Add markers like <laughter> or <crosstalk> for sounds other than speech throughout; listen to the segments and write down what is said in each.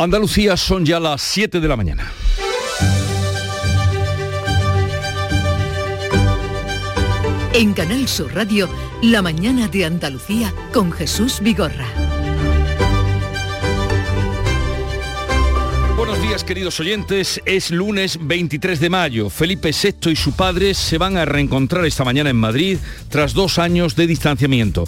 Andalucía son ya las 7 de la mañana. En Canal Sur Radio, La mañana de Andalucía con Jesús Vigorra. Buenos días queridos oyentes, es lunes 23 de mayo. Felipe VI y su padre se van a reencontrar esta mañana en Madrid tras dos años de distanciamiento.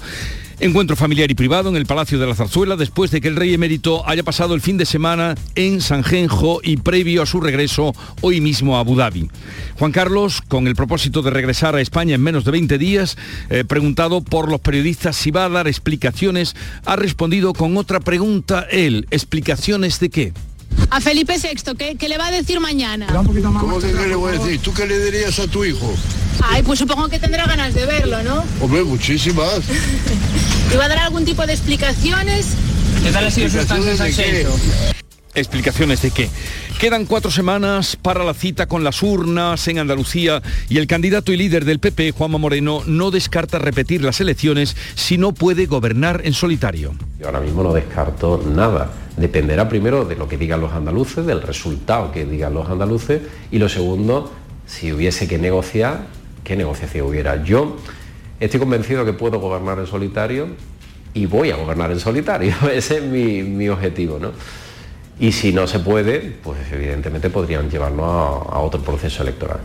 Encuentro familiar y privado en el Palacio de la Zarzuela después de que el rey emérito haya pasado el fin de semana en Sanjenjo y previo a su regreso hoy mismo a Abu Dhabi. Juan Carlos, con el propósito de regresar a España en menos de 20 días, eh, preguntado por los periodistas si va a dar explicaciones, ha respondido con otra pregunta él. ¿Explicaciones de qué? A Felipe VI, ¿qué, qué le va a decir mañana? ¿Cómo que qué le voy a decir? ¿Tú qué le dirías a tu hijo? Ay, pues supongo que tendrá ganas de verlo, ¿no? Hombre, muchísimas. <laughs> ¿Y va a dar algún tipo de explicaciones? ¿Qué tal ha sido su estancia en ¿Explicaciones de qué? Quedan cuatro semanas para la cita con las urnas en Andalucía y el candidato y líder del PP, Juanma Moreno, no descarta repetir las elecciones si no puede gobernar en solitario. Yo ahora mismo no descarto nada. Dependerá primero de lo que digan los andaluces, del resultado que digan los andaluces y lo segundo, si hubiese que negociar, ¿qué negociación hubiera? Yo estoy convencido que puedo gobernar en solitario y voy a gobernar en solitario. <laughs> Ese es mi, mi objetivo, ¿no? Y si no se puede, pues evidentemente podrían llevarlo a, a otro proceso electoral.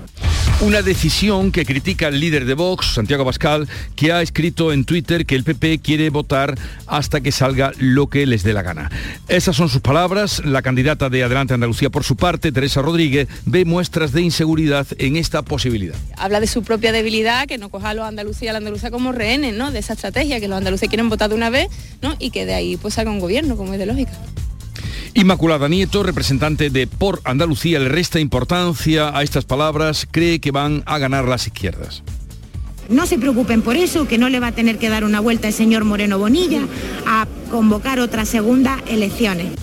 Una decisión que critica el líder de Vox, Santiago Pascal, que ha escrito en Twitter que el PP quiere votar hasta que salga lo que les dé la gana. Esas son sus palabras. La candidata de Adelante Andalucía, por su parte, Teresa Rodríguez, ve muestras de inseguridad en esta posibilidad. habla de su propia debilidad, que no coja a los Andalucía, a la Andalucía como rehenes, ¿no? De esa estrategia, que los andaluces quieren votar de una vez, ¿no? Y que de ahí pues salga un gobierno, como es de lógica. Inmaculada Nieto, representante de Por Andalucía, le resta importancia a estas palabras, cree que van a ganar las izquierdas. No se preocupen por eso, que no le va a tener que dar una vuelta el señor Moreno Bonilla a convocar otras segundas elecciones.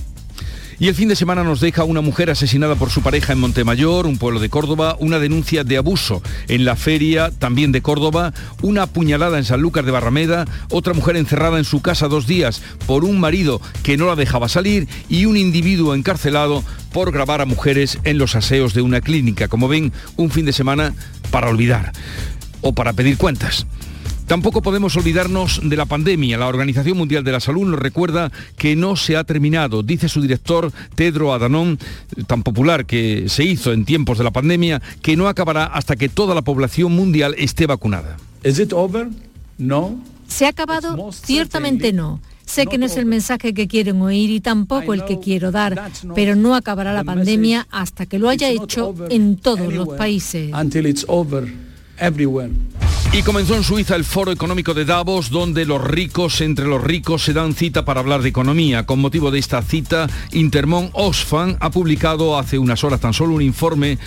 Y el fin de semana nos deja una mujer asesinada por su pareja en Montemayor, un pueblo de Córdoba, una denuncia de abuso en la feria también de Córdoba, una apuñalada en Sanlúcar de Barrameda, otra mujer encerrada en su casa dos días por un marido que no la dejaba salir y un individuo encarcelado por grabar a mujeres en los aseos de una clínica. Como ven, un fin de semana para olvidar o para pedir cuentas. Tampoco podemos olvidarnos de la pandemia. La Organización Mundial de la Salud nos recuerda que no se ha terminado. Dice su director, Tedro Adhanom, tan popular que se hizo en tiempos de la pandemia, que no acabará hasta que toda la población mundial esté vacunada. It over? No. ¿Se ha acabado? Ciertamente no. Sé que no es el mensaje que quieren oír y tampoco el que quiero dar, pero no acabará la pandemia hasta que lo haya hecho en todos los países. Everywhere. Y comenzó en Suiza el Foro Económico de Davos, donde los ricos entre los ricos se dan cita para hablar de economía. Con motivo de esta cita, Intermón Oxfam ha publicado hace unas horas tan solo un informe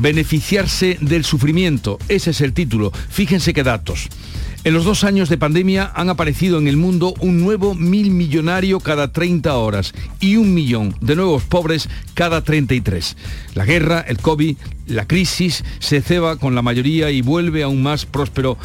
Beneficiarse del sufrimiento. Ese es el título. Fíjense qué datos. En los dos años de pandemia han aparecido en el mundo un nuevo mil millonario cada 30 horas y un millón de nuevos pobres cada 33. La guerra, el COVID, la crisis se ceba con la mayoría y vuelve aún más próspero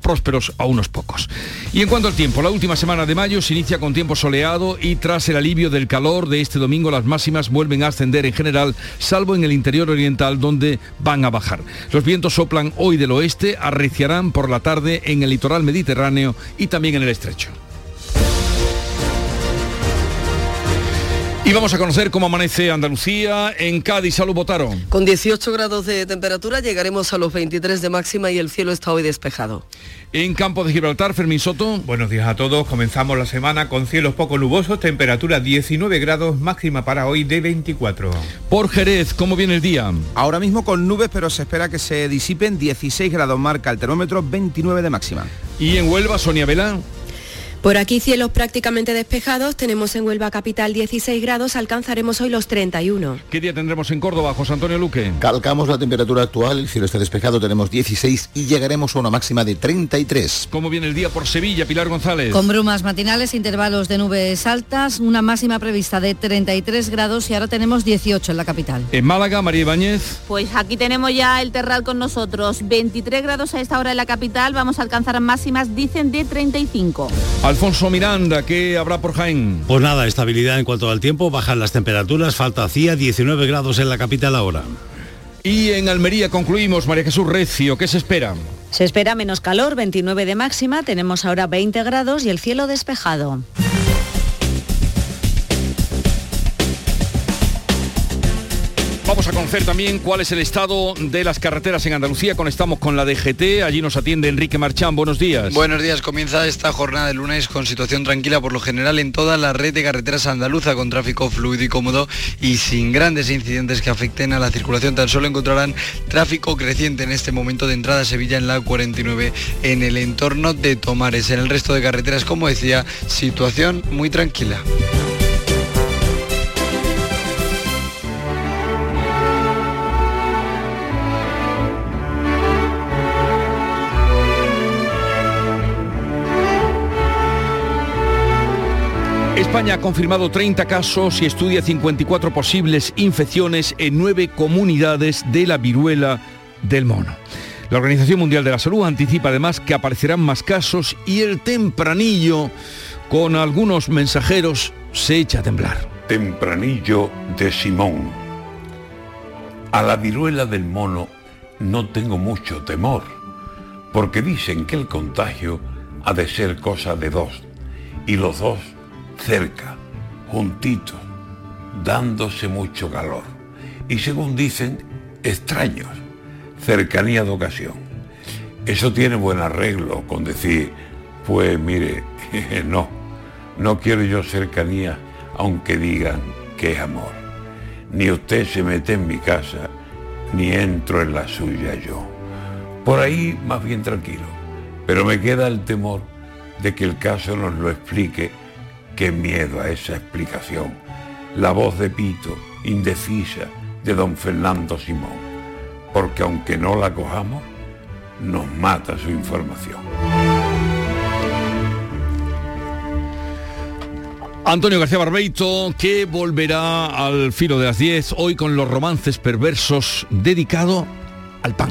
prósperos a unos pocos. Y en cuanto al tiempo, la última semana de mayo se inicia con tiempo soleado y tras el alivio del calor de este domingo las máximas vuelven a ascender en general, salvo en el interior oriental donde van a bajar. Los vientos soplan hoy del oeste, arreciarán por la tarde en el litoral mediterráneo y también en el estrecho. Y vamos a conocer cómo amanece Andalucía. En Cádiz, salud votaron. Con 18 grados de temperatura llegaremos a los 23 de máxima y el cielo está hoy despejado. En Campo de Gibraltar, Fermín Soto. Buenos días a todos. Comenzamos la semana con cielos poco nubosos, temperatura 19 grados, máxima para hoy de 24. Por Jerez, ¿cómo viene el día? Ahora mismo con nubes, pero se espera que se disipen 16 grados marca el termómetro, 29 de máxima. Y en Huelva, Sonia Vela. Por aquí cielos prácticamente despejados, tenemos en Huelva capital 16 grados, alcanzaremos hoy los 31. ¿Qué día tendremos en Córdoba, José Antonio Luque? Calcamos la temperatura actual, el cielo está despejado, tenemos 16 y llegaremos a una máxima de 33. ¿Cómo viene el día por Sevilla, Pilar González? Con brumas matinales, intervalos de nubes altas, una máxima prevista de 33 grados y ahora tenemos 18 en la capital. En Málaga, María Ibáñez. Pues aquí tenemos ya el terral con nosotros, 23 grados a esta hora en la capital, vamos a alcanzar máximas, dicen, de 35. Alfonso Miranda, ¿qué habrá por Jaén? Pues nada, estabilidad en cuanto al tiempo, bajan las temperaturas, falta hacía 19 grados en la capital ahora. Y en Almería concluimos, María Jesús Recio, ¿qué se espera? Se espera menos calor, 29 de máxima, tenemos ahora 20 grados y el cielo despejado. Conocer también cuál es el estado de las carreteras en Andalucía. Conectamos con la DGT. Allí nos atiende Enrique Marchán. Buenos días. Buenos días. Comienza esta jornada de lunes con situación tranquila por lo general en toda la red de carreteras andaluza con tráfico fluido y cómodo y sin grandes incidentes que afecten a la circulación. Tan solo encontrarán tráfico creciente en este momento de entrada a Sevilla en la 49 en el entorno de Tomares. En el resto de carreteras, como decía, situación muy tranquila. España ha confirmado 30 casos y estudia 54 posibles infecciones en nueve comunidades de la viruela del mono. La Organización Mundial de la Salud anticipa además que aparecerán más casos y el tempranillo con algunos mensajeros se echa a temblar. Tempranillo de Simón. A la viruela del mono no tengo mucho temor, porque dicen que el contagio ha de ser cosa de dos, y los dos cerca, juntitos, dándose mucho calor. Y según dicen, extraños, cercanía de ocasión. Eso tiene buen arreglo con decir, pues mire, <laughs> no, no quiero yo cercanía aunque digan que es amor. Ni usted se mete en mi casa, ni entro en la suya yo. Por ahí más bien tranquilo, pero me queda el temor de que el caso nos lo explique Qué miedo a esa explicación. La voz de Pito, indecisa, de don Fernando Simón. Porque aunque no la cojamos, nos mata su información. Antonio García Barbeito, que volverá al filo de las 10 hoy con los romances perversos dedicado al pan.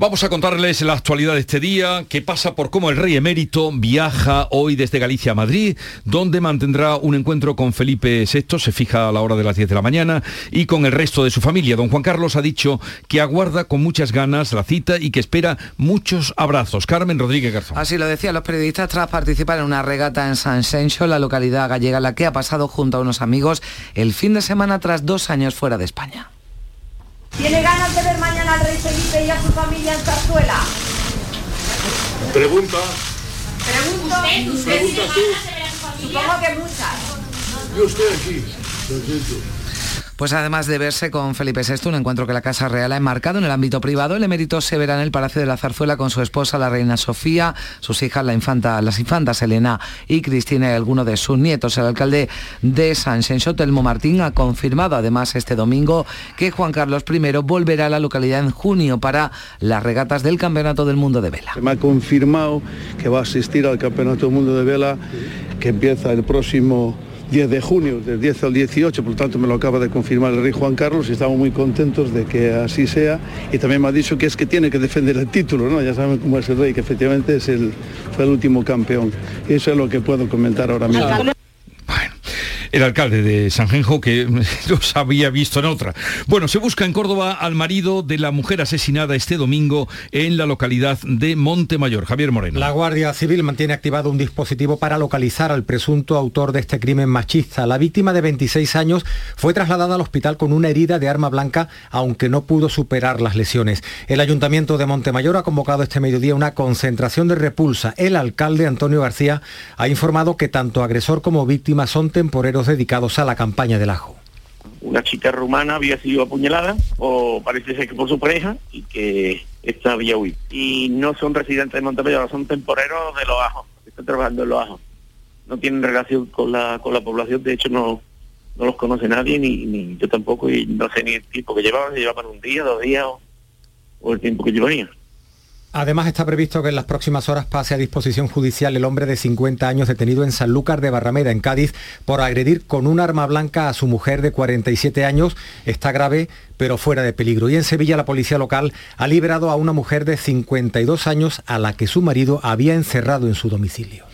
Vamos a contarles la actualidad de este día, que pasa por cómo el rey emérito viaja hoy desde Galicia a Madrid, donde mantendrá un encuentro con Felipe VI, se fija a la hora de las 10 de la mañana, y con el resto de su familia. Don Juan Carlos ha dicho que aguarda con muchas ganas la cita y que espera muchos abrazos. Carmen Rodríguez Garzón. Así lo decían los periodistas tras participar en una regata en San Sencho, la localidad gallega, la que ha pasado junto a unos amigos el fin de semana tras dos años fuera de España. ¿Tiene ganas de ver mañana al rey Felipe y a su familia en Zarzuela? Pregunta. Pregunto. Pregunta tú. Supongo que muchas. Yo estoy aquí. Perfecto. Pues además de verse con Felipe VI, un encuentro que la Casa Real ha enmarcado en el ámbito privado, el emérito se verá en el Palacio de la Zarzuela con su esposa, la reina Sofía, sus hijas, la infanta, las infantas Elena y Cristina y algunos de sus nietos. El alcalde de San Xenxo, Telmo Martín, ha confirmado además este domingo que Juan Carlos I volverá a la localidad en junio para las regatas del Campeonato del Mundo de Vela. Me ha confirmado que va a asistir al Campeonato del Mundo de Vela que empieza el próximo 10 de junio, del 10 al 18, por lo tanto me lo acaba de confirmar el rey Juan Carlos y estamos muy contentos de que así sea. Y también me ha dicho que es que tiene que defender el título, ¿no? Ya saben cómo es el rey, que efectivamente es el, fue el último campeón. Eso es lo que puedo comentar ahora mismo. El alcalde de Sanjenjo, que <laughs> los había visto en otra. Bueno, se busca en Córdoba al marido de la mujer asesinada este domingo en la localidad de Montemayor. Javier Moreno. La Guardia Civil mantiene activado un dispositivo para localizar al presunto autor de este crimen machista. La víctima de 26 años fue trasladada al hospital con una herida de arma blanca, aunque no pudo superar las lesiones. El Ayuntamiento de Montemayor ha convocado este mediodía una concentración de repulsa. El alcalde Antonio García ha informado que tanto agresor como víctima son temporeros dedicados a la campaña del ajo. Una chica rumana había sido apuñalada, o parece ser que por su pareja, y que esta había huido. Y no son residentes de Montemayor, son temporeros de los ajos, están trabajando en los ajos. No tienen relación con la, con la población, de hecho no, no los conoce nadie, ni, yo tampoco, y no sé ni el tiempo que llevaban, si llevaban un día, dos días, o, o el tiempo que llevarían. Además está previsto que en las próximas horas pase a disposición judicial el hombre de 50 años detenido en Sanlúcar de Barrameda, en Cádiz, por agredir con un arma blanca a su mujer de 47 años. Está grave, pero fuera de peligro. Y en Sevilla la policía local ha liberado a una mujer de 52 años a la que su marido había encerrado en su domicilio.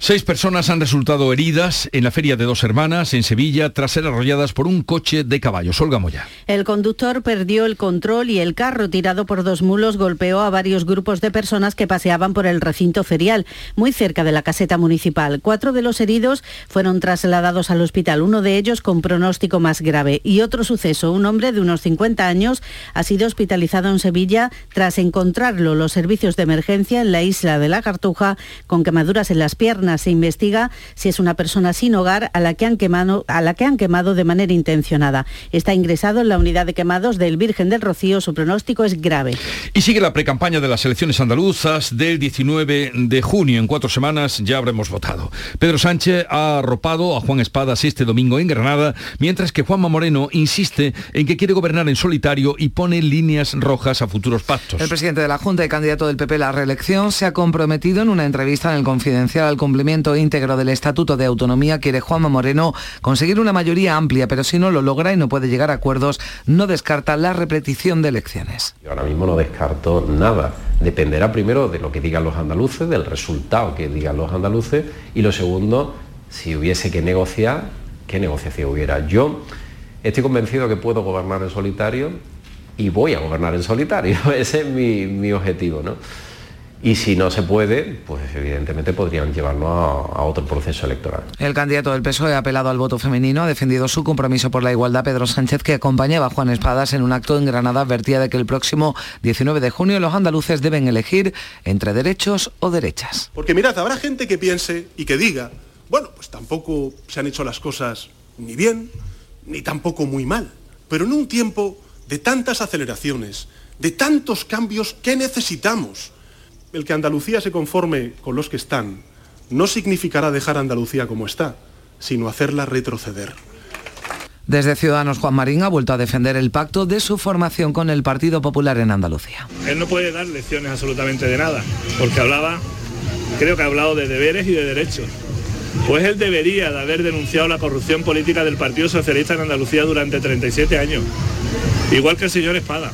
Seis personas han resultado heridas en la Feria de Dos Hermanas, en Sevilla, tras ser arrolladas por un coche de caballos. Olga Moya. El conductor perdió el control y el carro, tirado por dos mulos, golpeó a varios grupos de personas que paseaban por el recinto ferial, muy cerca de la caseta municipal. Cuatro de los heridos fueron trasladados al hospital, uno de ellos con pronóstico más grave. Y otro suceso, un hombre de unos 50 años ha sido hospitalizado en Sevilla tras encontrarlo los servicios de emergencia en la isla de la Cartuja con quemaduras en las piernas se investiga si es una persona sin hogar a la que han quemado, a la que han quemado de manera intencionada. Está ingresado en la unidad de quemados del Virgen del Rocío. Su pronóstico es grave. Y sigue la precampaña de las elecciones andaluzas del 19 de junio. En cuatro semanas ya habremos votado. Pedro Sánchez ha arropado a Juan Espadas este domingo en Granada, mientras que Juanma Moreno insiste en que quiere gobernar en solitario y pone líneas rojas a futuros pactos. El presidente de la Junta y candidato del PP a la reelección se ha comprometido en una entrevista en el Confidencial al cumplimiento íntegro del Estatuto de Autonomía quiere Juanma Moreno conseguir una mayoría amplia, pero si no lo logra y no puede llegar a acuerdos, no descarta la repetición de elecciones. Yo ahora mismo no descarto nada. Dependerá primero de lo que digan los andaluces, del resultado que digan los andaluces, y lo segundo, si hubiese que negociar, ¿qué negociación hubiera? Yo estoy convencido que puedo gobernar en solitario y voy a gobernar en solitario. <laughs> Ese es mi, mi objetivo, ¿no? Y si no se puede, pues evidentemente podrían llevarlo a, a, otro proceso electoral. El candidato del PSOE ha apelado al voto femenino, ha defendido su compromiso por la igualdad. Pedro Sánchez, que acompañaba a Juan Espadas en un acto en Granada, advertía de que el próximo 19 de junio los andaluces deben elegir entre derechos o derechas. Porque mirad, habrá gente que piense y que diga, bueno, pues tampoco se han hecho las cosas ni bien, ni tampoco muy mal. Pero en un tiempo de tantas aceleraciones, de tantos cambios, ¿qué necesitamos? El que Andalucía se conforme con los que están no significará dejar a Andalucía como está, sino hacerla retroceder. Desde Ciudadanos, Juan Marín ha vuelto a defender el pacto de su formación con el Partido Popular en Andalucía. Él no puede dar lecciones absolutamente de nada, porque hablaba, creo que ha hablado de deberes y de derechos. Pues él debería de haber denunciado la corrupción política del Partido Socialista en Andalucía durante 37 años, igual que el señor Espada.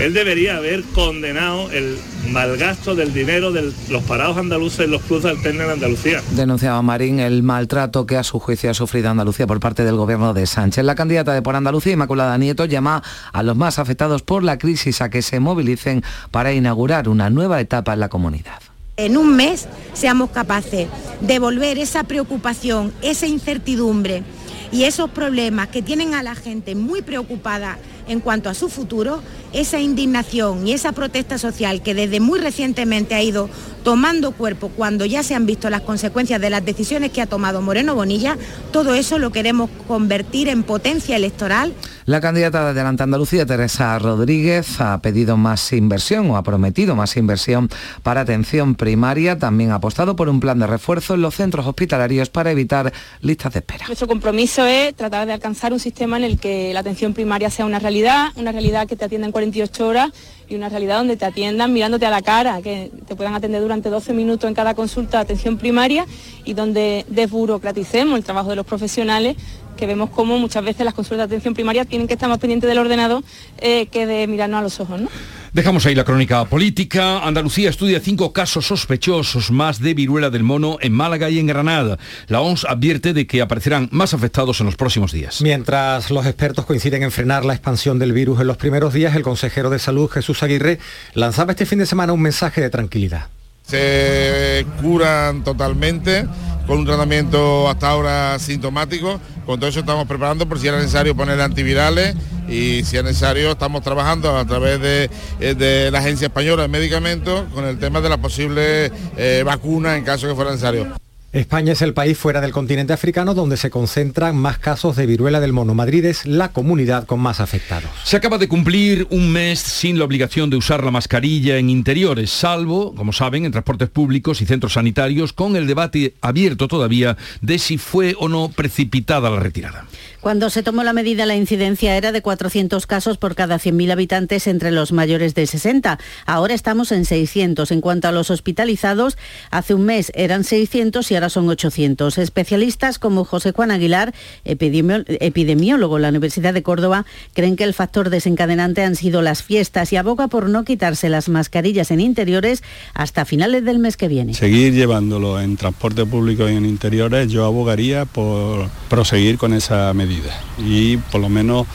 Él debería haber condenado el malgasto del dinero de los parados andaluces en los cruces alternos en Andalucía. Denunciaba Marín el maltrato que a su juicio ha sufrido Andalucía por parte del gobierno de Sánchez. La candidata de Por Andalucía, Inmaculada Nieto, llama a los más afectados por la crisis a que se movilicen para inaugurar una nueva etapa en la comunidad en un mes seamos capaces de volver esa preocupación, esa incertidumbre y esos problemas que tienen a la gente muy preocupada en cuanto a su futuro, esa indignación y esa protesta social que desde muy recientemente ha ido tomando cuerpo cuando ya se han visto las consecuencias de las decisiones que ha tomado Moreno Bonilla, todo eso lo queremos convertir en potencia electoral. La candidata de Adelante Andalucía, Teresa Rodríguez, ha pedido más inversión o ha prometido más inversión para atención primaria. También ha apostado por un plan de refuerzo en los centros hospitalarios para evitar listas de espera. Nuestro compromiso es tratar de alcanzar un sistema en el que la atención primaria sea una realidad, una realidad que te atienda en 48 horas y una realidad donde te atiendan mirándote a la cara, que te puedan atender durante 12 minutos en cada consulta de atención primaria y donde desburocraticemos el trabajo de los profesionales que vemos como muchas veces las consultas de atención primaria tienen que estar más pendientes del ordenador eh, que de mirarnos a los ojos. ¿no? Dejamos ahí la crónica política. Andalucía estudia cinco casos sospechosos más de viruela del mono en Málaga y en Granada. La OMS advierte de que aparecerán más afectados en los próximos días. Mientras los expertos coinciden en frenar la expansión del virus en los primeros días, el consejero de salud Jesús Aguirre lanzaba este fin de semana un mensaje de tranquilidad. Se curan totalmente con un tratamiento hasta ahora sintomático. Con todo eso estamos preparando por si era necesario poner antivirales y si es necesario estamos trabajando a través de, eh, de la Agencia Española de Medicamentos con el tema de la posible eh, vacuna en caso que fuera necesario. España es el país fuera del continente africano donde se concentran más casos de viruela del mono. Madrid es la comunidad con más afectados. Se acaba de cumplir un mes sin la obligación de usar la mascarilla en interiores, salvo, como saben, en transportes públicos y centros sanitarios, con el debate abierto todavía de si fue o no precipitada la retirada. Cuando se tomó la medida, la incidencia era de 400 casos por cada 100.000 habitantes entre los mayores de 60. Ahora estamos en 600. En cuanto a los hospitalizados, hace un mes eran 600 y ahora son 800. Especialistas como José Juan Aguilar, epidemiólogo en la Universidad de Córdoba, creen que el factor desencadenante han sido las fiestas y aboga por no quitarse las mascarillas en interiores hasta finales del mes que viene. Seguir llevándolo en transporte público y en interiores, yo abogaría por proseguir con esa medida y por lo menos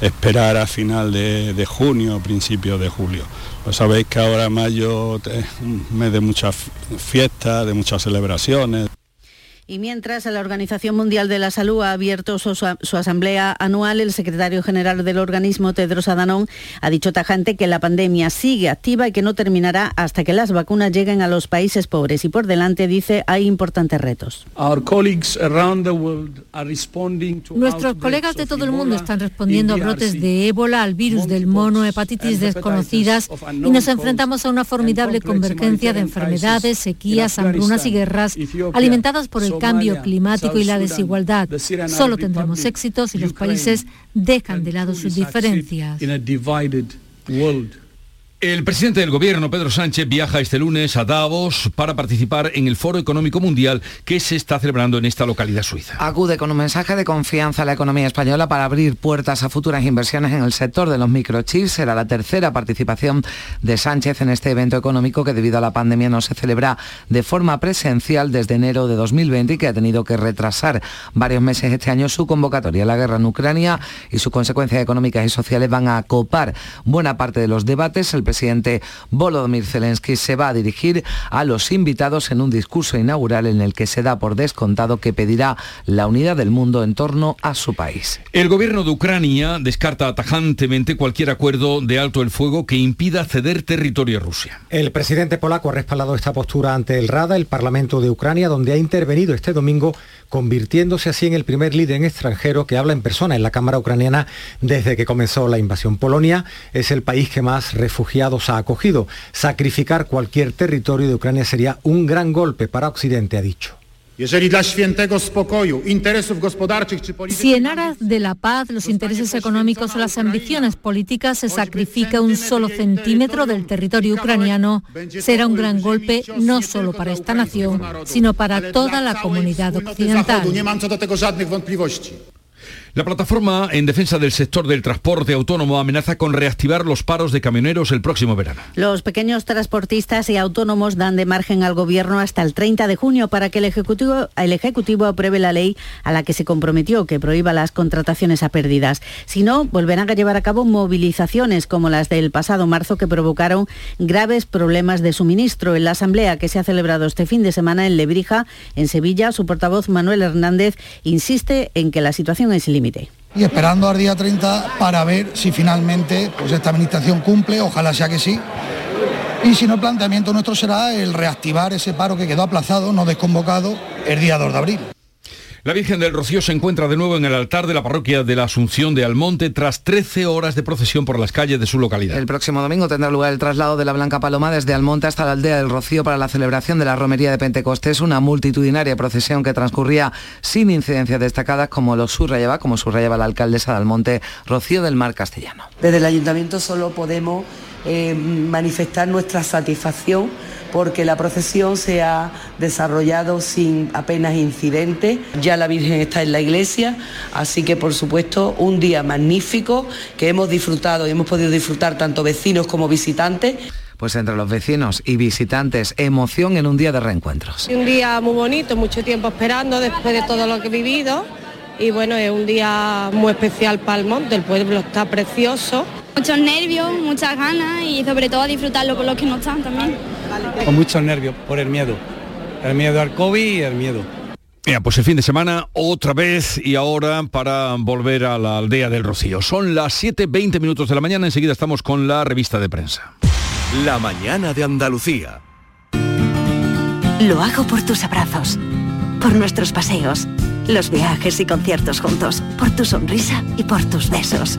esperar a final de, de junio, principio de julio. Pues sabéis que ahora mayo es un mes de muchas fiestas, de muchas celebraciones. Y mientras la Organización Mundial de la Salud ha abierto su, su, asamblea anual, el secretario general del organismo, Tedros Adhanom, ha dicho tajante que la pandemia sigue activa y que no terminará hasta que las vacunas lleguen a los países pobres. Y por delante, dice, hay importantes retos. Nuestros colegas de todo el mundo están respondiendo a brotes de ébola, al virus del mono, hepatitis desconocidas y nos enfrentamos a una formidable convergencia de enfermedades, sequías, hambrunas y guerras alimentadas por el cambio climático y la desigualdad. Solo tendremos éxito si los países dejan de lado sus diferencias. El presidente del gobierno, Pedro Sánchez, viaja este lunes a Davos para participar en el Foro Económico Mundial que se está celebrando en esta localidad suiza. Acude con un mensaje de confianza a la economía española para abrir puertas a futuras inversiones en el sector de los microchips. Será la tercera participación de Sánchez en este evento económico que debido a la pandemia no se celebra de forma presencial desde enero de 2020 y que ha tenido que retrasar varios meses este año su convocatoria. La guerra en Ucrania y sus consecuencias económicas y sociales van a copar buena parte de los debates. Presidente Volodymyr Zelensky se va a dirigir a los invitados en un discurso inaugural en el que se da por descontado que pedirá la unidad del mundo en torno a su país. El gobierno de Ucrania descarta tajantemente cualquier acuerdo de alto el fuego que impida ceder territorio a Rusia. El presidente polaco ha respaldado esta postura ante el Rada, el Parlamento de Ucrania, donde ha intervenido este domingo convirtiéndose así en el primer líder en extranjero que habla en persona en la Cámara ucraniana desde que comenzó la invasión. Polonia es el país que más refugiados ha acogido. Sacrificar cualquier territorio de Ucrania sería un gran golpe para Occidente, ha dicho. Si en aras de la paz, los intereses económicos o las ambiciones políticas se sacrifica un solo centímetro del territorio ucraniano, será un gran golpe no solo para esta nación, sino para toda la comunidad occidental. La plataforma en defensa del sector del transporte autónomo amenaza con reactivar los paros de camioneros el próximo verano. Los pequeños transportistas y autónomos dan de margen al Gobierno hasta el 30 de junio para que el Ejecutivo, el ejecutivo apruebe la ley a la que se comprometió que prohíba las contrataciones a pérdidas. Si no, volverán a llevar a cabo movilizaciones como las del pasado marzo que provocaron graves problemas de suministro. En la asamblea que se ha celebrado este fin de semana en Lebrija, en Sevilla, su portavoz Manuel Hernández insiste en que la situación es límite. Y esperando al día 30 para ver si finalmente pues esta administración cumple, ojalá sea que sí. Y si no, el planteamiento nuestro será el reactivar ese paro que quedó aplazado, no desconvocado, el día 2 de abril. La Virgen del Rocío se encuentra de nuevo en el altar de la parroquia de la Asunción de Almonte tras 13 horas de procesión por las calles de su localidad. El próximo domingo tendrá lugar el traslado de la Blanca Paloma desde Almonte hasta la aldea del Rocío para la celebración de la romería de Pentecostés, una multitudinaria procesión que transcurría sin incidencias destacadas como lo subrayaba, como subrayaba la alcaldesa de Almonte, Rocío del Mar Castellano. Desde el ayuntamiento solo podemos eh, manifestar nuestra satisfacción porque la procesión se ha desarrollado sin apenas incidentes. Ya la Virgen está en la iglesia, así que por supuesto un día magnífico que hemos disfrutado y hemos podido disfrutar tanto vecinos como visitantes. Pues entre los vecinos y visitantes, emoción en un día de reencuentros. Un día muy bonito, mucho tiempo esperando después de todo lo que he vivido y bueno, es un día muy especial para el monte, el pueblo está precioso. Muchos nervios, muchas ganas y sobre todo a disfrutarlo con los que no están también. Con muchos nervios por el miedo, el miedo al COVID y el miedo. Ya, pues el fin de semana otra vez y ahora para volver a la aldea del Rocío. Son las 7.20 minutos de la mañana, enseguida estamos con la revista de prensa. La mañana de Andalucía. Lo hago por tus abrazos, por nuestros paseos, los viajes y conciertos juntos, por tu sonrisa y por tus besos.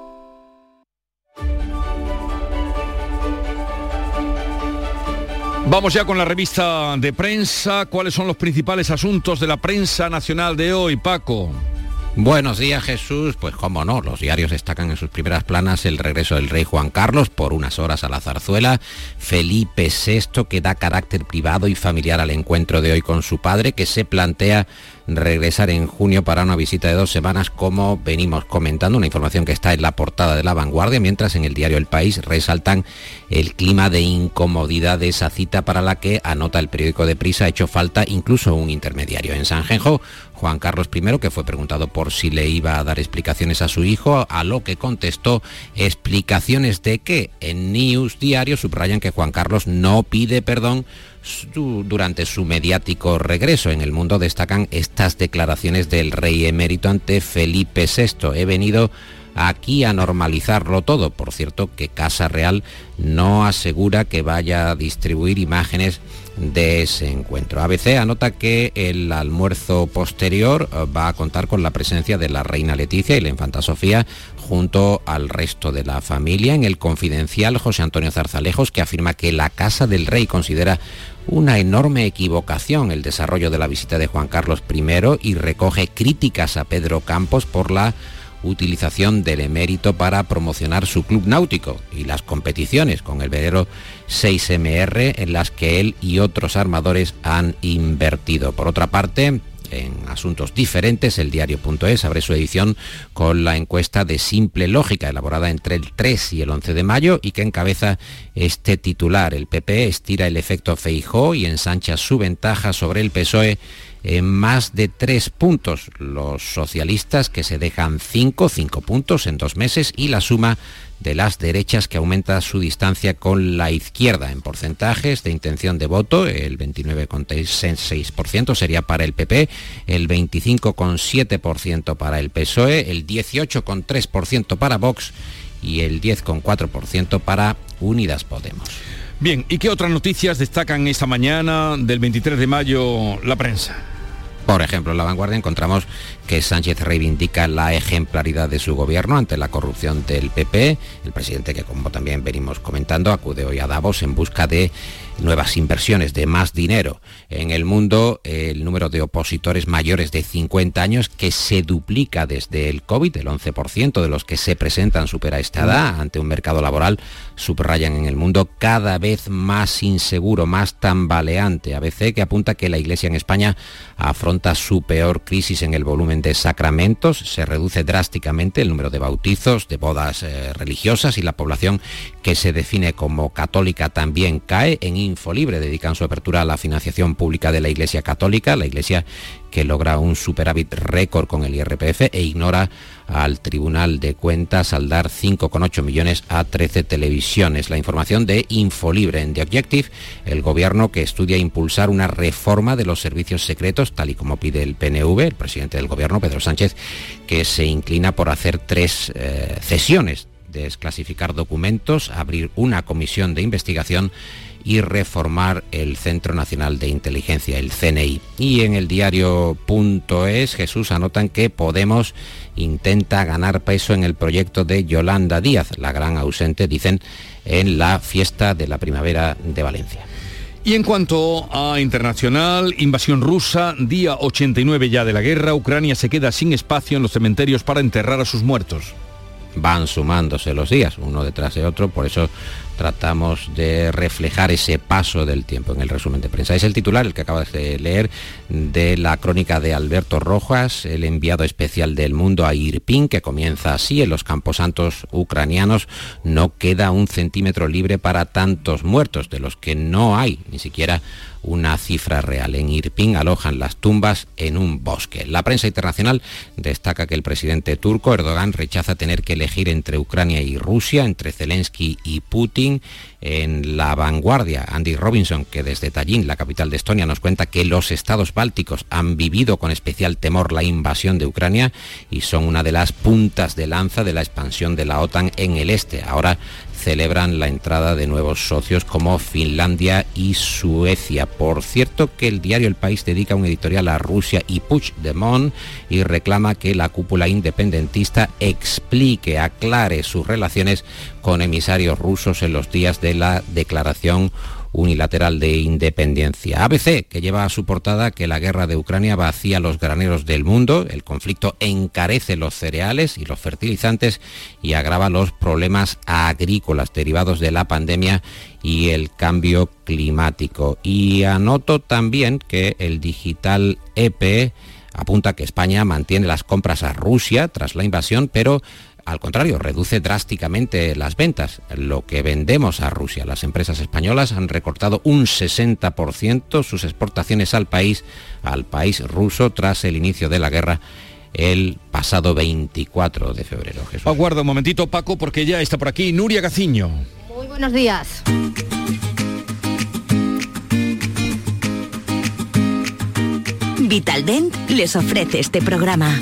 Vamos ya con la revista de prensa. ¿Cuáles son los principales asuntos de la prensa nacional de hoy, Paco? Buenos días Jesús, pues cómo no, los diarios destacan en sus primeras planas el regreso del rey Juan Carlos por unas horas a la zarzuela, Felipe VI que da carácter privado y familiar al encuentro de hoy con su padre que se plantea regresar en junio para una visita de dos semanas, como venimos comentando, una información que está en la portada de la vanguardia, mientras en el diario El País resaltan el clima de incomodidad de esa cita para la que, anota el periódico de Prisa, ha hecho falta incluso un intermediario. En Sanjenjo, Juan Carlos I, que fue preguntado por si le iba a dar explicaciones a su hijo, a lo que contestó explicaciones de que en News Diario subrayan que Juan Carlos no pide perdón durante su mediático regreso. En el mundo destacan estas declaraciones del rey emérito ante Felipe VI. He venido aquí a normalizarlo todo. Por cierto, que Casa Real no asegura que vaya a distribuir imágenes de ese encuentro. ABC anota que el almuerzo posterior eh, va a contar con la presencia de la reina Leticia y la infanta Sofía junto al resto de la familia. En el confidencial, José Antonio Zarzalejos, que afirma que la Casa del Rey considera una enorme equivocación el desarrollo de la visita de Juan Carlos I y recoge críticas a Pedro Campos por la utilización del emérito para promocionar su club náutico y las competiciones con el velero 6MR en las que él y otros armadores han invertido. Por otra parte, en asuntos diferentes, el diario.es abre su edición con la encuesta de simple lógica elaborada entre el 3 y el 11 de mayo y que encabeza este titular. El PP estira el efecto Feijó y ensancha su ventaja sobre el PSOE en más de tres puntos. Los socialistas que se dejan cinco, cinco puntos en dos meses y la suma de las derechas que aumenta su distancia con la izquierda en porcentajes de intención de voto. El 29,6% sería para el PP, el 25,7% para el PSOE, el 18,3% para Vox y el 10,4% para Unidas Podemos. Bien, ¿y qué otras noticias destacan esta mañana del 23 de mayo la prensa? Por ejemplo, en la vanguardia encontramos que Sánchez reivindica la ejemplaridad de su gobierno ante la corrupción del PP. El presidente, que como también venimos comentando, acude hoy a Davos en busca de nuevas inversiones, de más dinero. En el mundo, el número de opositores mayores de 50 años que se duplica desde el COVID, el 11% de los que se presentan supera esta edad ante un mercado laboral, subrayan en el mundo cada vez más inseguro, más tambaleante. ABC que apunta que la Iglesia en España afronta su peor crisis en el volumen de sacramentos, se reduce drásticamente el número de bautizos, de bodas eh, religiosas y la población que se define como católica también cae en Infolibre dedican su apertura a la financiación pública de la Iglesia Católica, la Iglesia que logra un superávit récord con el IRPF e ignora al Tribunal de Cuentas al dar 5,8 millones a 13 televisiones. La información de Infolibre en The Objective, el gobierno que estudia impulsar una reforma de los servicios secretos, tal y como pide el PNV, el presidente del gobierno, Pedro Sánchez, que se inclina por hacer tres eh, cesiones, desclasificar documentos, abrir una comisión de investigación y reformar el Centro Nacional de Inteligencia, el CNI. Y en el diario.es Jesús anotan que Podemos intenta ganar peso en el proyecto de Yolanda Díaz, la gran ausente, dicen, en la fiesta de la primavera de Valencia. Y en cuanto a internacional, invasión rusa, día 89 ya de la guerra, Ucrania se queda sin espacio en los cementerios para enterrar a sus muertos van sumándose los días, uno detrás de otro, por eso tratamos de reflejar ese paso del tiempo en el resumen de prensa. Es el titular, el que acabas de leer, de la crónica de Alberto Rojas, el enviado especial del mundo a Irpin, que comienza así, en los camposantos ucranianos no queda un centímetro libre para tantos muertos, de los que no hay ni siquiera una cifra real. En Irpin alojan las tumbas en un bosque. La prensa internacional destaca que el presidente turco Erdogan rechaza tener que elegir entre Ucrania y Rusia, entre Zelensky y Putin. En la vanguardia, Andy Robinson, que desde Tallinn, la capital de Estonia, nos cuenta que los estados bálticos han vivido con especial temor la invasión de Ucrania y son una de las puntas de lanza de la expansión de la OTAN en el este. Ahora celebran la entrada de nuevos socios como Finlandia y Suecia. Por cierto que el diario El País dedica un editorial a Rusia y Puigdemont y reclama que la cúpula independentista explique, aclare sus relaciones con emisarios rusos en los días de la declaración unilateral de independencia. ABC, que lleva a su portada que la guerra de Ucrania vacía los graneros del mundo, el conflicto encarece los cereales y los fertilizantes y agrava los problemas agrícolas derivados de la pandemia y el cambio climático. Y anoto también que el digital EP apunta que España mantiene las compras a Rusia tras la invasión, pero al contrario, reduce drásticamente las ventas. Lo que vendemos a Rusia, las empresas españolas han recortado un 60% sus exportaciones al país, al país ruso, tras el inicio de la guerra el pasado 24 de febrero. Aguarda un momentito, Paco, porque ya está por aquí Nuria Gaciño. Muy buenos días. Vitaldent les ofrece este programa.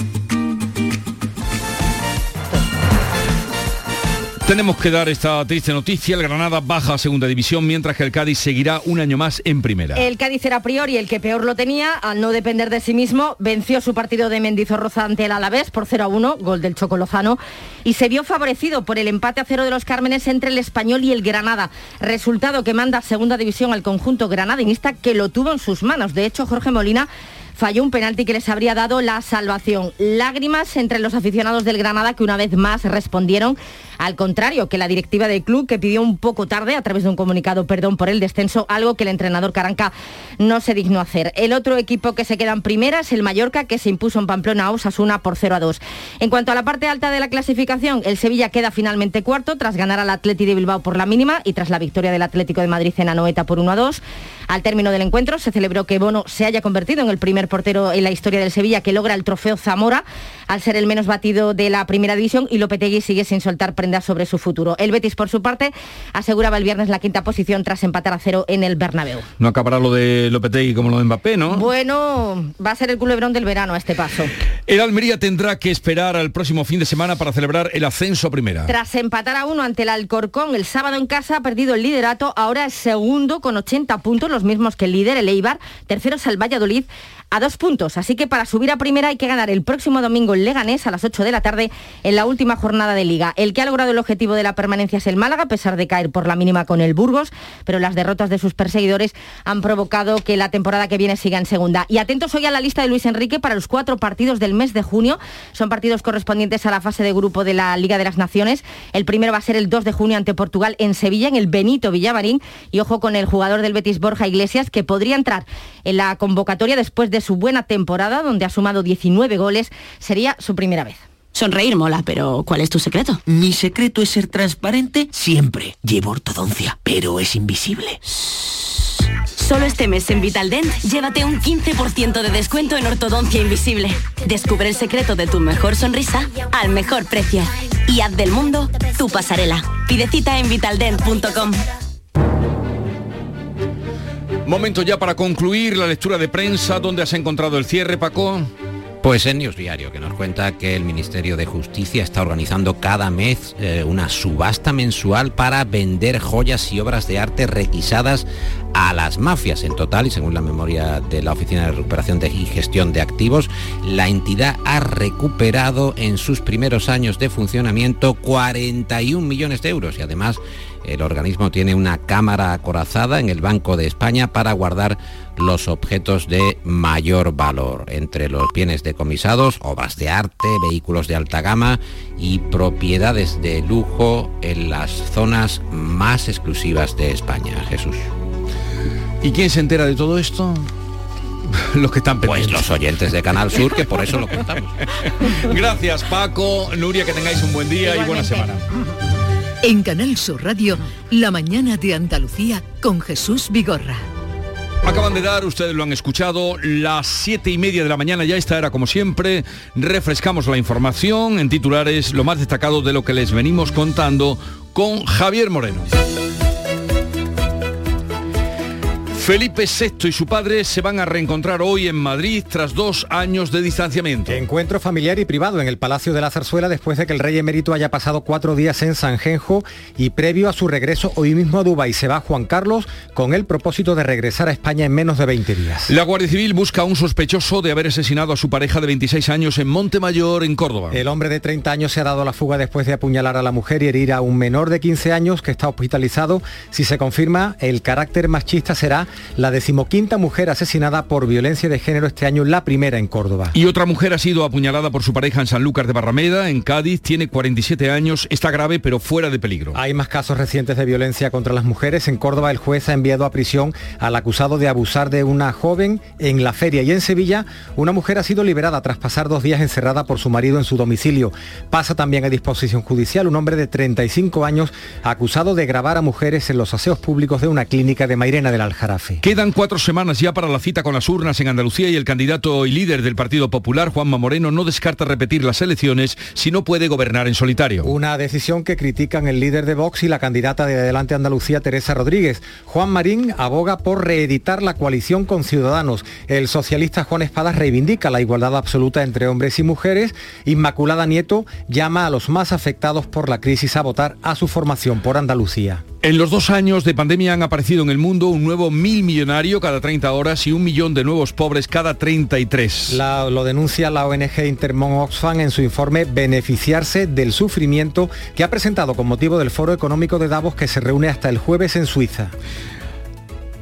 Tenemos que dar esta triste noticia. El Granada baja a segunda división, mientras que el Cádiz seguirá un año más en primera. El Cádiz era a priori el que peor lo tenía, al no depender de sí mismo, venció su partido de Mendizorroza ante el Alavés por 0 a 1, gol del Choco Lozano, y se vio favorecido por el empate a cero de los Cármenes entre el Español y el Granada. Resultado que manda a segunda división al conjunto granadinista que lo tuvo en sus manos. De hecho, Jorge Molina falló un penalti que les habría dado la salvación. Lágrimas entre los aficionados del Granada que una vez más respondieron al contrario que la directiva del club que pidió un poco tarde a través de un comunicado perdón por el descenso, algo que el entrenador Caranca no se dignó hacer. El otro equipo que se queda en primera es el Mallorca que se impuso en Pamplona a Osasuna por 0 a 2. En cuanto a la parte alta de la clasificación, el Sevilla queda finalmente cuarto tras ganar al Atleti de Bilbao por la mínima y tras la victoria del Atlético de Madrid en Anoeta por 1 a 2. Al término del encuentro se celebró que Bono se haya convertido en el primer portero en la historia del Sevilla que logra el trofeo Zamora al ser el menos batido de la primera división y Lopetegui sigue sin soltar prendas sobre su futuro. El Betis, por su parte, aseguraba el viernes la quinta posición tras empatar a cero en el Bernabéu. No acabará lo de Lopetegui como lo de Mbappé, ¿no? Bueno, va a ser el culebrón del verano a este paso. El Almería tendrá que esperar al próximo fin de semana para celebrar el ascenso a primera. Tras empatar a uno ante el Alcorcón el sábado en casa, ha perdido el liderato, ahora es segundo con 80 puntos, los mismos que el líder, el Eibar, tercero es el Valladolid a dos puntos. Así que para subir a primera hay que ganar el próximo domingo en Leganés a las 8 de la tarde en la última jornada de liga. El que ha logrado el objetivo de la permanencia es el Málaga, a pesar de caer por la mínima con el Burgos, pero las derrotas de sus perseguidores han provocado que la temporada que viene siga en segunda. Y atentos hoy a la lista de Luis Enrique para los cuatro partidos del mes de junio. Son partidos correspondientes a la fase de grupo de la Liga de las Naciones. El primero va a ser el 2 de junio ante Portugal en Sevilla, en el Benito Villamarín. Y ojo con el jugador del Betis Borja Iglesias, que podría entrar en la convocatoria después de su buena temporada, donde ha sumado 19 goles, sería su primera vez. Sonreír mola, pero ¿cuál es tu secreto? Mi secreto es ser transparente siempre. Llevo ortodoncia, pero es invisible. Solo este mes en Vitaldent, llévate un 15% de descuento en ortodoncia invisible. Descubre el secreto de tu mejor sonrisa al mejor precio. Y haz del mundo tu pasarela. Pide cita en vitaldent.com. Momento ya para concluir la lectura de prensa. ¿Dónde has encontrado el cierre, Paco? Pues en News Diario, que nos cuenta que el Ministerio de Justicia está organizando cada mes eh, una subasta mensual para vender joyas y obras de arte requisadas a las mafias. En total, y según la memoria de la Oficina de Recuperación y Gestión de Activos, la entidad ha recuperado en sus primeros años de funcionamiento 41 millones de euros y además el organismo tiene una cámara acorazada en el Banco de España para guardar los objetos de mayor valor, entre los bienes decomisados, obras de arte, vehículos de alta gama y propiedades de lujo en las zonas más exclusivas de España. Jesús. ¿Y quién se entera de todo esto? <laughs> los que están Pues los oyentes de Canal Sur, que por eso lo contamos. <laughs> Gracias Paco, Nuria, que tengáis un buen día y buena semana. En Canal Sur Radio, La mañana de Andalucía con Jesús Vigorra. Acaban de dar, ustedes lo han escuchado, las siete y media de la mañana, ya esta era como siempre. Refrescamos la información en titulares, lo más destacado de lo que les venimos contando con Javier Moreno. Felipe VI y su padre se van a reencontrar hoy en Madrid tras dos años de distanciamiento. Encuentro familiar y privado en el Palacio de la Zarzuela después de que el rey emérito haya pasado cuatro días en Sanjenjo y previo a su regreso hoy mismo a Dubái se va Juan Carlos con el propósito de regresar a España en menos de 20 días. La Guardia Civil busca a un sospechoso de haber asesinado a su pareja de 26 años en Montemayor, en Córdoba. El hombre de 30 años se ha dado a la fuga después de apuñalar a la mujer y herir a un menor de 15 años que está hospitalizado. Si se confirma, el carácter machista será la decimoquinta mujer asesinada por violencia de género este año, la primera en Córdoba. Y otra mujer ha sido apuñalada por su pareja en Sanlúcar de Barrameda, en Cádiz, tiene 47 años, está grave pero fuera de peligro. Hay más casos recientes de violencia contra las mujeres. En Córdoba el juez ha enviado a prisión al acusado de abusar de una joven en la feria y en Sevilla una mujer ha sido liberada tras pasar dos días encerrada por su marido en su domicilio. Pasa también a disposición judicial un hombre de 35 años acusado de grabar a mujeres en los aseos públicos de una clínica de Mairena del Aljarafe. Quedan cuatro semanas ya para la cita con las urnas en Andalucía y el candidato y líder del Partido Popular, Juanma Moreno, no descarta repetir las elecciones si no puede gobernar en solitario. Una decisión que critican el líder de Vox y la candidata de Adelante Andalucía, Teresa Rodríguez. Juan Marín aboga por reeditar la coalición con Ciudadanos. El socialista Juan Espadas reivindica la igualdad absoluta entre hombres y mujeres. Inmaculada Nieto llama a los más afectados por la crisis a votar a su formación por Andalucía. En los dos años de pandemia han aparecido en el mundo un nuevo mil millonario cada 30 horas y un millón de nuevos pobres cada 33. La, lo denuncia la ONG Intermon Oxfam en su informe Beneficiarse del sufrimiento que ha presentado con motivo del Foro Económico de Davos que se reúne hasta el jueves en Suiza.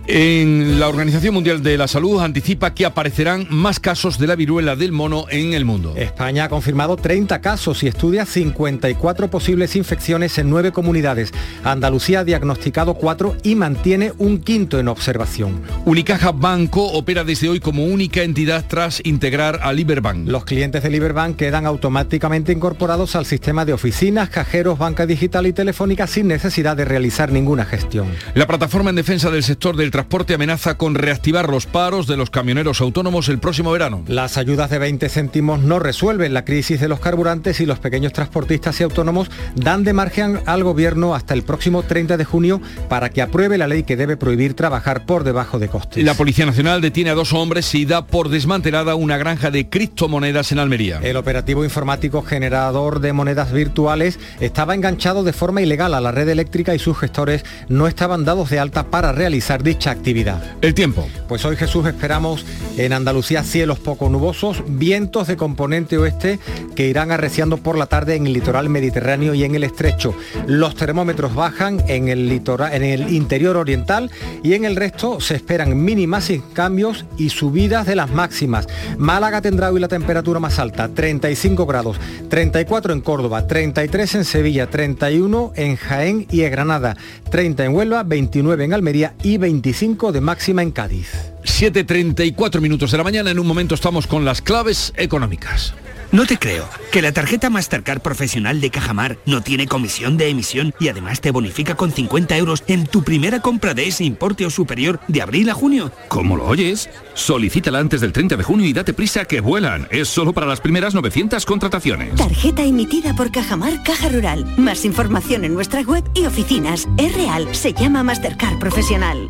En la Organización Mundial de la Salud anticipa que aparecerán más casos de la viruela del mono en el mundo. España ha confirmado 30 casos y estudia 54 posibles infecciones en nueve comunidades. Andalucía ha diagnosticado 4 y mantiene un quinto en observación. Unicaja Banco opera desde hoy como única entidad tras integrar a Liberbank. Los clientes de Liberbank quedan automáticamente incorporados al sistema de oficinas, cajeros, banca digital y telefónica sin necesidad de realizar ninguna gestión. La plataforma en defensa del sector del transporte amenaza con reactivar los paros de los camioneros autónomos el próximo verano. Las ayudas de 20 céntimos no resuelven la crisis de los carburantes y los pequeños transportistas y autónomos dan de margen al gobierno hasta el próximo 30 de junio para que apruebe la ley que debe prohibir trabajar por debajo de costes. La Policía Nacional detiene a dos hombres y da por desmantelada una granja de criptomonedas en Almería. El operativo informático generador de monedas virtuales estaba enganchado de forma ilegal a la red eléctrica y sus gestores no estaban dados de alta para realizar dicha actividad. El tiempo. Pues hoy Jesús esperamos en Andalucía cielos poco nubosos, vientos de componente oeste que irán arreciando por la tarde en el litoral mediterráneo y en el estrecho. Los termómetros bajan en el, litoral, en el interior oriental y en el resto se esperan mínimas sin cambios y subidas de las máximas. Málaga tendrá hoy la temperatura más alta, 35 grados, 34 en Córdoba, 33 en Sevilla, 31 en Jaén y en Granada, 30 en Huelva, 29 en Almería y 25 de máxima en Cádiz. 7.34 minutos de la mañana, en un momento estamos con las claves económicas. No te creo. Que la tarjeta Mastercard profesional de Cajamar no tiene comisión de emisión y además te bonifica con 50 euros en tu primera compra de ese importe o superior de abril a junio. ¿Cómo lo oyes? Solicítala antes del 30 de junio y date prisa que vuelan. Es solo para las primeras 900 contrataciones. Tarjeta emitida por Cajamar Caja Rural. Más información en nuestra web y oficinas. Es real. Se llama Mastercard Profesional.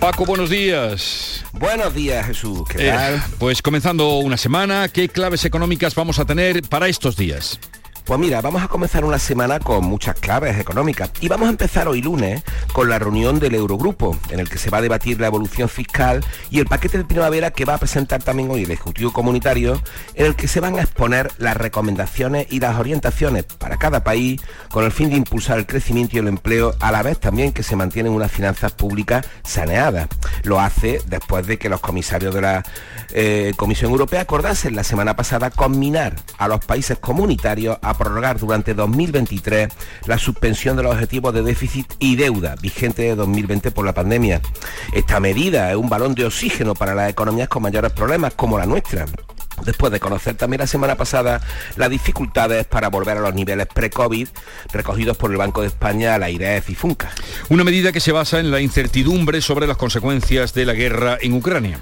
Paco, buenos días. Buenos días, Jesús. ¿Qué Eh, pues comenzando una semana, ¿qué claves económicas vamos a tener para estos días? Pues mira, vamos a comenzar una semana con muchas claves económicas y vamos a empezar hoy lunes con la reunión del Eurogrupo, en el que se va a debatir la evolución fiscal y el paquete de primavera que va a presentar también hoy el Ejecutivo Comunitario, en el que se van a exponer las recomendaciones y las orientaciones para cada país con el fin de impulsar el crecimiento y el empleo, a la vez también que se mantienen unas finanzas públicas saneadas. Lo hace después de que los comisarios de la eh, Comisión Europea acordasen la semana pasada combinar a los países comunitarios a prorrogar durante 2023 la suspensión de los objetivos de déficit y deuda vigente de 2020 por la pandemia. Esta medida es un balón de oxígeno para las economías con mayores problemas como la nuestra después de conocer también la semana pasada las dificultades para volver a los niveles pre-COVID recogidos por el Banco de España, la IREF y FUNCA. Una medida que se basa en la incertidumbre sobre las consecuencias de la guerra en Ucrania.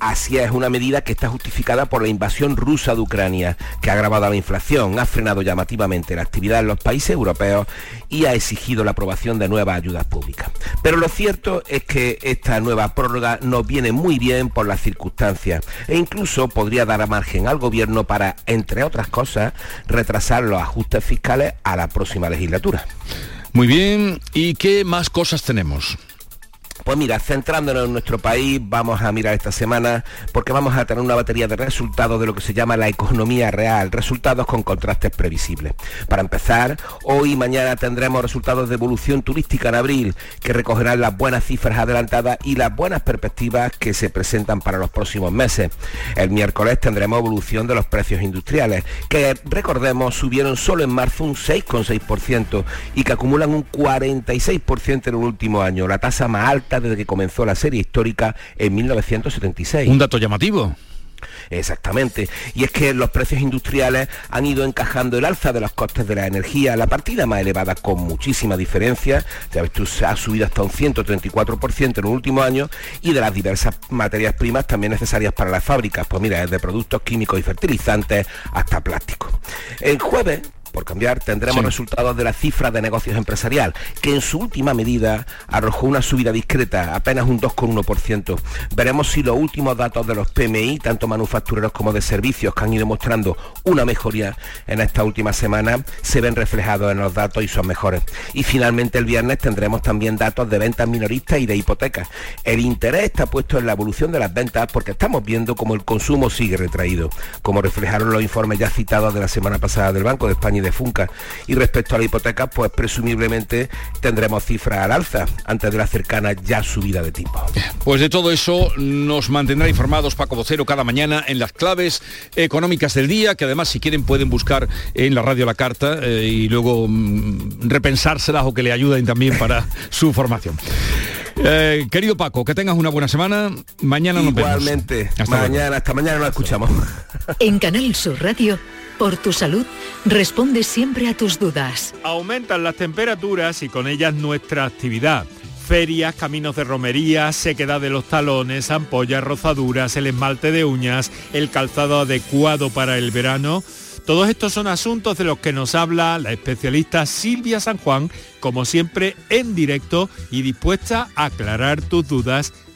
Así es, una medida que está justificada por la invasión rusa de Ucrania, que ha agravado la inflación, ha frenado llamativamente la actividad en los países europeos y ha exigido la aprobación de nuevas ayudas públicas. Pero lo cierto es que esta nueva prórroga nos viene muy bien por las circunstancias e incluso podría dar a margen al gobierno para, entre otras cosas, retrasar los ajustes fiscales a la próxima legislatura. Muy bien, ¿y qué más cosas tenemos? Pues mira, centrándonos en nuestro país, vamos a mirar esta semana porque vamos a tener una batería de resultados de lo que se llama la economía real, resultados con contrastes previsibles. Para empezar, hoy y mañana tendremos resultados de evolución turística en abril que recogerán las buenas cifras adelantadas y las buenas perspectivas que se presentan para los próximos meses. El miércoles tendremos evolución de los precios industriales, que recordemos subieron solo en marzo un 6,6% y que acumulan un 46% en el último año, la tasa más alta desde que comenzó la serie histórica en 1976. Un dato llamativo. Exactamente. Y es que los precios industriales han ido encajando el alza de los costes de la energía, la partida más elevada con muchísima diferencia, ya ves tú, ha subido hasta un 134% en los últimos años, y de las diversas materias primas también necesarias para las fábricas, pues mira, desde productos químicos y fertilizantes hasta plásticos. El jueves por cambiar, tendremos Sí. resultados de la cifra de negocios empresarial, que en su última medida arrojó una subida discreta, apenas un 2,1%. Veremos si los últimos datos de los PMI, tanto manufactureros como de servicios, que han ido mostrando una mejoría en esta última semana, se ven reflejados en los datos y son mejores. Y finalmente el viernes tendremos también datos de ventas minoristas y de hipotecas. El interés está puesto en la evolución de las ventas porque estamos viendo cómo el consumo sigue retraído, como reflejaron los informes ya citados de la semana pasada del Banco de España y de Funca. Y respecto a la hipoteca, pues presumiblemente tendremos cifras al alza antes de la cercana ya subida de tipo. Pues de todo eso nos mantendrá informados Paco Vocero cada mañana en las claves económicas del día, que además si quieren pueden buscar en la radio la carta eh, y luego mm, repensárselas o que le ayuden también para <laughs> su formación. Eh, querido Paco, que tengas una buena semana. Mañana nos vemos. Igualmente, Hasta luego. mañana, hasta mañana nos escuchamos. En Canal Sur Radio, por tu salud, responde siempre a tus dudas. Aumentan las temperaturas y con ellas nuestra actividad. Ferias, caminos de romería, sequedad de los talones, ampollas, rozaduras, el esmalte de uñas, el calzado adecuado para el verano. Todos estos son asuntos de los que nos habla la especialista Silvia San Juan, como siempre en directo y dispuesta a aclarar tus dudas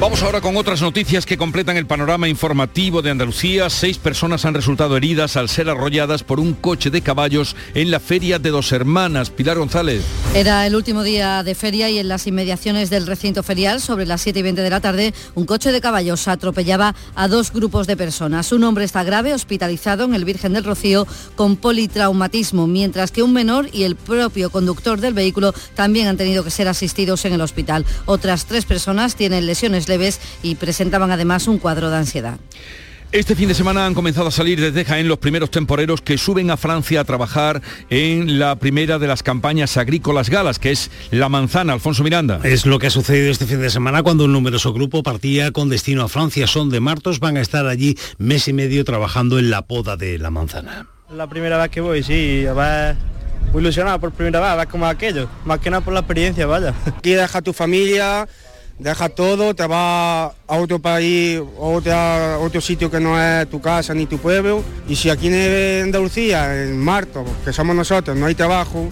Vamos ahora con otras noticias que completan el panorama informativo de Andalucía. Seis personas han resultado heridas al ser arrolladas por un coche de caballos en la feria de Dos Hermanas. Pilar González. Era el último día de feria y en las inmediaciones del recinto ferial, sobre las 7 y 20 de la tarde, un coche de caballos atropellaba a dos grupos de personas. Un hombre está grave, hospitalizado en el Virgen del Rocío con politraumatismo, mientras que un menor y el propio conductor del vehículo también han tenido que ser asistidos en el hospital. Otras tres personas tienen lesiones leves y presentaban además un cuadro de ansiedad. Este fin de semana han comenzado a salir desde Jaén los primeros temporeros que suben a Francia a trabajar en la primera de las campañas agrícolas galas, que es la manzana. Alfonso Miranda. Es lo que ha sucedido este fin de semana cuando un numeroso grupo partía con destino a Francia. Son de Martos, van a estar allí mes y medio trabajando en la poda de la manzana. La primera vez que voy, sí, a ver, muy ilusionado por primera vez, a ver cómo es aquello. Más que nada por la experiencia, vaya. Aquí deja tu familia, deja todo, te vas a otro país, a otro sitio que no es tu casa ni tu pueblo. Y si aquí en Andalucía, en Marto, que somos nosotros, no hay trabajo,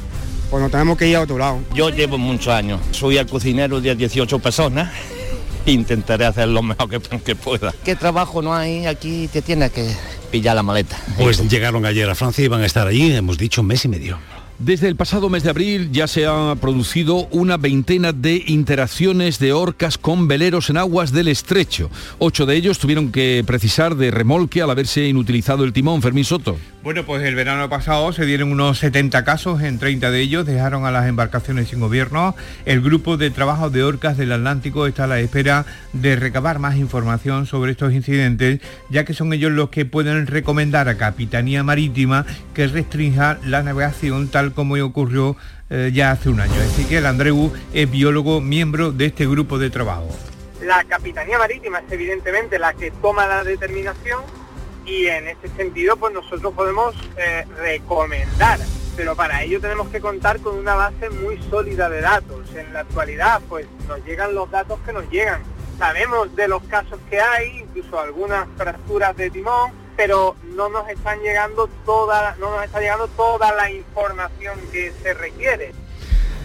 pues nos tenemos que ir a otro lado. Yo llevo muchos años, soy el cocinero de 18 personas. <laughs> Intentaré hacer lo mejor que, que pueda. ¿Qué trabajo no hay aquí? Te tiene que pillar la maleta. Pues llegaron ayer a Francia y van a estar allí, hemos dicho, mes y medio. Desde el pasado mes de abril ya se ha producido una veintena de interacciones de orcas con veleros en aguas del estrecho. Ocho de ellos tuvieron que precisar de remolque al haberse inutilizado el timón. Fermín Soto. Bueno, pues el verano pasado se dieron unos 70 casos, en 30 de ellos dejaron a las embarcaciones sin gobierno. El grupo de trabajo de orcas del Atlántico está a la espera de recabar más información sobre estos incidentes, ya que son ellos los que pueden recomendar a Capitanía Marítima que restrinja la navegación tal como ocurrió eh, ya hace un año. el Andreu es biólogo, miembro de este grupo de trabajo. La Capitanía Marítima es evidentemente la que toma la determinación y en este sentido pues nosotros podemos eh, recomendar pero para ello tenemos que contar con una base muy sólida de datos. En la actualidad pues nos llegan los datos que nos llegan. Sabemos de los casos que hay, incluso algunas fracturas de timón, pero no nos están llegando toda, no nos está llegando toda la información que se requiere.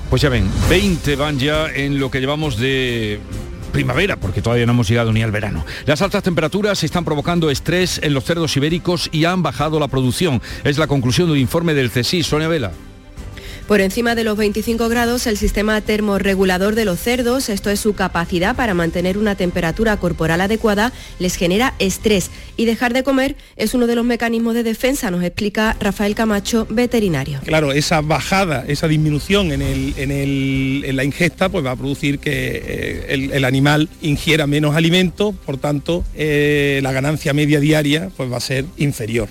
Pues ya ven, 20 van ya en lo que llevamos de primavera, porque todavía no hemos llegado ni al verano. Las altas temperaturas están provocando estrés en los cerdos ibéricos y han bajado la producción. Es la conclusión de un informe del CSI. Sonia Vela. Por encima de los 25 grados, el sistema termorregulador de los cerdos, esto es su capacidad para mantener una temperatura corporal adecuada, les genera estrés y dejar de comer es uno de los mecanismos de defensa, nos explica Rafael Camacho, veterinario. Claro, esa bajada, esa disminución en, la ingesta, pues va a producir que eh, el, animal ingiera menos alimento, por tanto, eh, la ganancia media diaria pues va a ser inferior.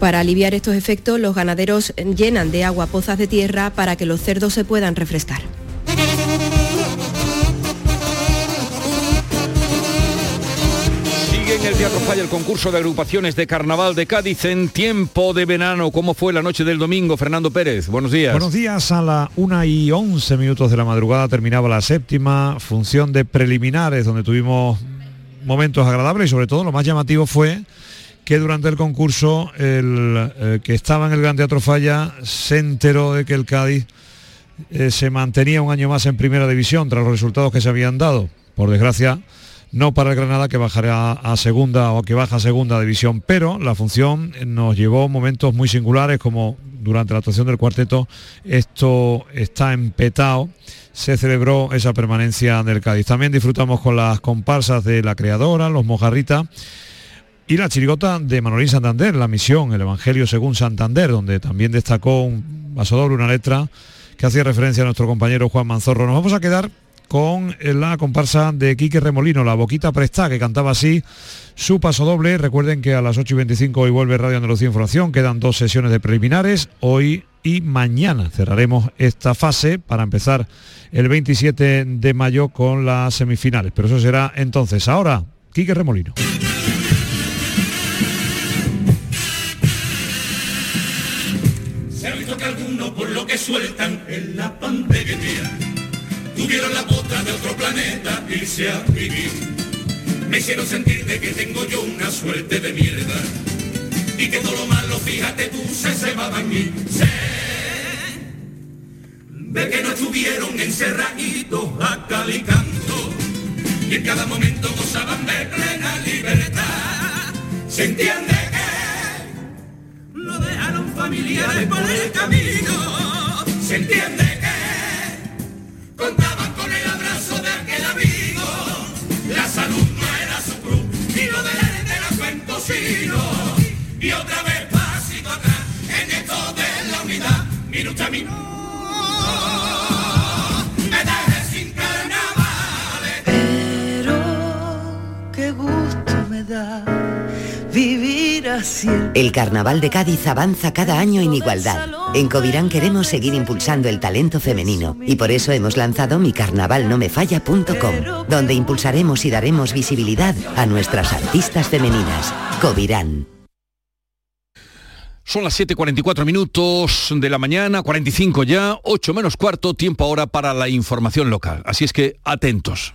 Para aliviar estos efectos, los ganaderos llenan de agua pozas de tierra para que los cerdos se puedan refrescar. Sigue en el Teatro Falla el concurso de agrupaciones de Carnaval de Cádiz en tiempo de verano. ¿Cómo fue la noche del domingo? Fernando Pérez, buenos días. Buenos días. A la 1 y 11 minutos de la madrugada terminaba la séptima función de preliminares, donde tuvimos momentos agradables y sobre todo lo más llamativo fue que durante el concurso el eh, que estaba en el Gran Teatro Falla se enteró de que el Cádiz eh, se mantenía un año más en primera división tras los resultados que se habían dado. Por desgracia, no para el Granada que bajará a segunda o que baja a segunda división, pero la función nos llevó momentos muy singulares como durante la actuación del cuarteto esto está empetado se celebró esa permanencia del Cádiz. También disfrutamos con las comparsas de la creadora, los mojarritas y la chirigota de Manolín Santander, la misión, el Evangelio según Santander, donde también destacó un vaso doble, una letra que hacía referencia a nuestro compañero Juan Manzorro. Nos vamos a quedar con la comparsa de Quique Remolino, la Boquita Presta, que cantaba así su paso doble. Recuerden que a las 8 y 25 hoy vuelve Radio Andalucía Información, quedan dos sesiones de preliminares, hoy y mañana cerraremos esta fase para empezar el 27 de mayo con las semifinales, pero eso será entonces. Ahora, Quique Remolino. Sueltan en la pandemia. Tuvieron la bota de otro planeta, irse a vivir. Me hicieron sentir de que tengo yo una suerte de mierda. Y que todo lo malo, fíjate tú, se cebaba en mí. Sé de que no estuvieron encerraditos a calicando y en cada momento gozaban de plena libertad. Se entiende que lo dejaron familiares por el camino. Se entiende que contaban con el abrazo de aquel amigo. La salud no era su cruz, ni lo de él era cuento sino. Y otra vez pasito atrás en esto de la unidad. Mi lucha, mi me sin carnavales. Pero qué gusto me da vivir así. El Carnaval de Cádiz avanza cada año en igualdad. En Covirán queremos seguir impulsando el talento femenino y por eso hemos lanzado micarnavalnomefalla.com, donde impulsaremos y daremos visibilidad a nuestras artistas femeninas. Covirán. Son las 7.44 minutos de la mañana, 45 ya, 8 menos cuarto, tiempo ahora para la información local. Así es que atentos.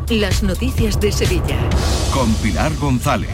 las noticias de Sevilla. Con Pilar González.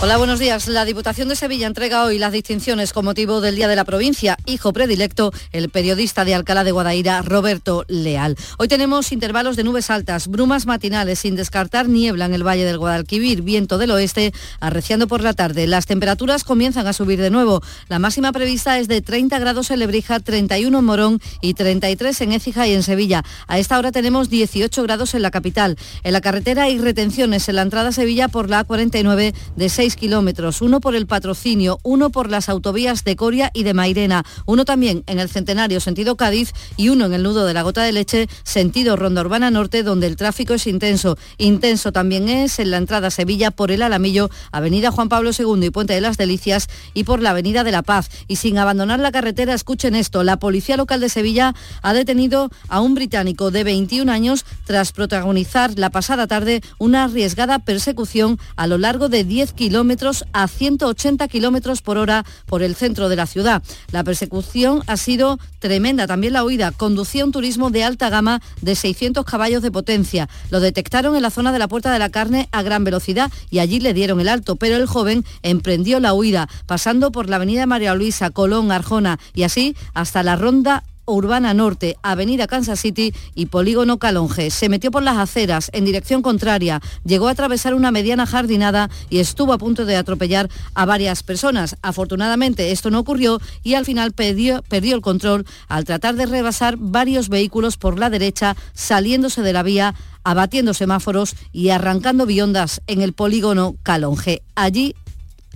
Hola, buenos días. La Diputación de Sevilla entrega hoy las distinciones con motivo del Día de la Provincia. Hijo predilecto, el periodista de Alcalá de Guadaira, Roberto Leal. Hoy tenemos intervalos de nubes altas, brumas matinales, sin descartar niebla en el Valle del Guadalquivir, viento del oeste, arreciando por la tarde. Las temperaturas comienzan a subir de nuevo. La máxima prevista es de 30 grados en Lebrija, 31 en Morón y 33 en Écija y en Sevilla. A esta hora tenemos 18 grados en la capital. En la carretera hay retenciones en la entrada a Sevilla por la A49 de 6 kilómetros, uno por el patrocinio, uno por las autovías de Coria y de Mairena, uno también en el Centenario sentido Cádiz y uno en el nudo de la Gota de Leche sentido Ronda Urbana Norte donde el tráfico es intenso. Intenso también es en la entrada a Sevilla por el Alamillo, Avenida Juan Pablo II y Puente de las Delicias y por la Avenida de la Paz. Y sin abandonar la carretera, escuchen esto, la Policía Local de Sevilla ha detenido a un británico de 21 años tras protagonizar la pasada tarde una arriesgada persecución a lo largo de 10 kilómetros a 180 kilómetros por hora por el centro de la ciudad. La persecución ha sido tremenda, también la huida. Conducía un turismo de alta gama de 600 caballos de potencia. Lo detectaron en la zona de la Puerta de la Carne a gran velocidad y allí le dieron el alto, pero el joven emprendió la huida, pasando por la avenida María Luisa, Colón, Arjona y así hasta la ronda Urbana Norte, Avenida Kansas City y Polígono Calonge. Se metió por las aceras en dirección contraria, llegó a atravesar una mediana jardinada y estuvo a punto de atropellar a varias personas. Afortunadamente esto no ocurrió y al final perdió, perdió el control al tratar de rebasar varios vehículos por la derecha, saliéndose de la vía abatiendo semáforos y arrancando biondas en el polígono Calonge. Allí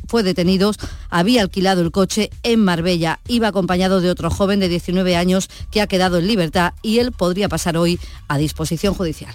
fue detenido, había alquilado el coche en Marbella, iba acompañado de otro joven de 19 años que ha quedado en libertad y él podría pasar hoy a disposición judicial.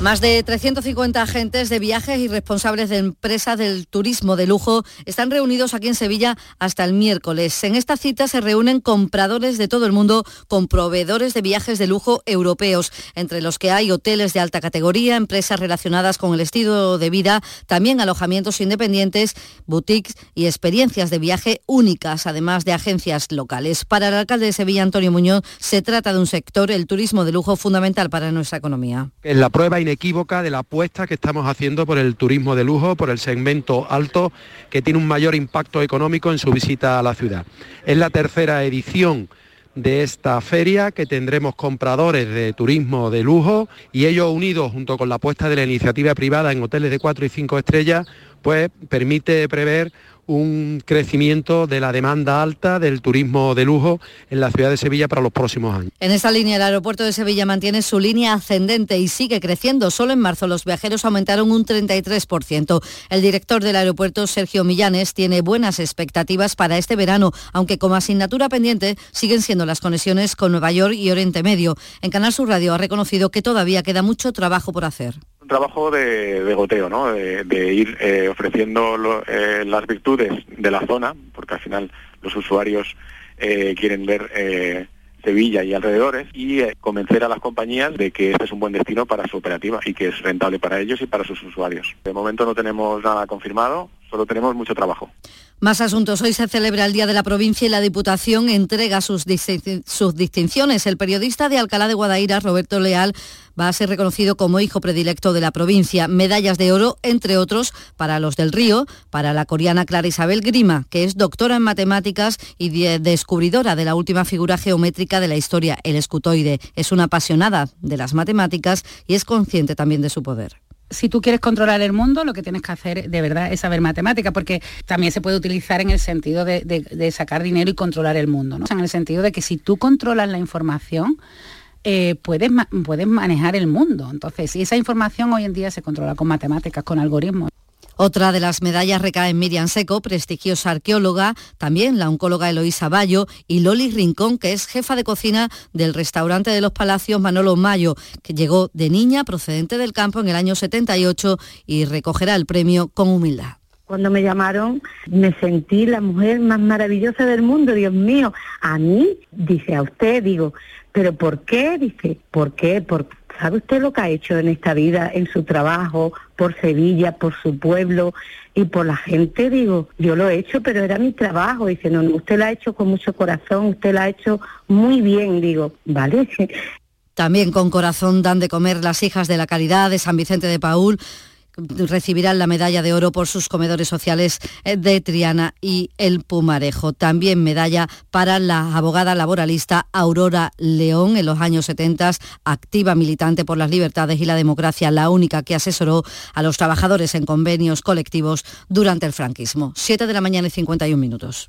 Más de 350 agentes de viajes y responsables de empresas del turismo de lujo están reunidos aquí en Sevilla hasta el miércoles. En esta cita se reúnen compradores de todo el mundo con proveedores de viajes de lujo europeos, entre los que hay hoteles de alta categoría, empresas relacionadas con el estilo de vida, también alojamientos independientes, boutiques y experiencias de viaje únicas, además de agencias locales. Para el alcalde de Sevilla, Antonio Muñoz, se trata de un sector, el turismo de lujo, fundamental para nuestra economía. En la prueba inequívoca de la apuesta que estamos haciendo por el turismo de lujo, por el segmento alto, que tiene un mayor impacto económico en su visita a la ciudad. Es la tercera edición de esta feria que tendremos compradores de turismo de lujo y ellos unidos junto con la apuesta de la iniciativa privada en hoteles de 4 y 5 estrellas, pues permite prever un crecimiento de la demanda alta del turismo de lujo en la ciudad de Sevilla para los próximos años. En esta línea, el aeropuerto de Sevilla mantiene su línea ascendente y sigue creciendo. Solo en marzo los viajeros aumentaron un 33%. El director del aeropuerto, Sergio Millanes, tiene buenas expectativas para este verano, aunque como asignatura pendiente siguen siendo las conexiones con Nueva York y Oriente Medio. En Canal Sur Radio ha reconocido que todavía queda mucho trabajo por hacer trabajo de, goteo, ¿no? de, ir eh, ofreciendo eh, las virtudes de la zona, porque al final los usuarios eh, quieren ver Sevilla y alrededores y convencer a las compañías de que este es un buen destino para su operativa y que es rentable para ellos y para sus usuarios. De momento no tenemos nada confirmado, solo tenemos mucho trabajo. Más asuntos. Hoy se celebra el Día de la Provincia y la Diputación entrega sus, sus distinciones. El periodista de Alcalá de Guadaira, Roberto Leal, va a ser reconocido como hijo predilecto de la provincia. Medallas de oro, entre otros, para los del Río, para la coreana Clara Isabel Grima, que es doctora en matemáticas y descubridora de la última figura geométrica de la historia, el escutoide. Es una apasionada de las matemáticas y es consciente también de su poder si tú quieres controlar el mundo, lo que tienes que hacer de verdad es saber matemática, porque también se puede utilizar en el sentido de, sacar dinero y controlar el mundo, ¿no? en el sentido de que si tú controlas la información, eh, puedes, puedes manejar el mundo. Entonces, si esa información hoy en día se controla con matemáticas, con algoritmos. Otra de las medallas recae en Miriam Seco, prestigiosa arqueóloga, también la oncóloga Eloísa Bayo y Loli Rincón, que es jefa de cocina del restaurante de los Palacios Manolo Mayo, que llegó de niña procedente del campo en el año 78 y recogerá el premio con humildad. Cuando me llamaron me sentí la mujer más maravillosa del mundo, Dios mío. A mí, dice a usted, digo, ¿pero por qué? Dice, ¿por qué? ¿Sabe usted lo que ha hecho en esta vida, en su trabajo, por Sevilla, por su pueblo y por la gente? Digo, yo lo he hecho, pero era mi trabajo. Dice, no, usted lo ha hecho con mucho corazón, usted lo ha hecho muy bien. Digo, vale. <laughs> También con corazón dan de comer las hijas de la caridad de San Vicente de Paul recibirán la medalla de oro por sus comedores sociales eh, de Triana y el Pumarejo. También medalla para la abogada laboralista Aurora León en los años 70, activa militante por las libertades y la democracia, la única que asesoró a los trabajadores en convenios colectivos durante el franquismo. 7 de la mañana y 51 minutos.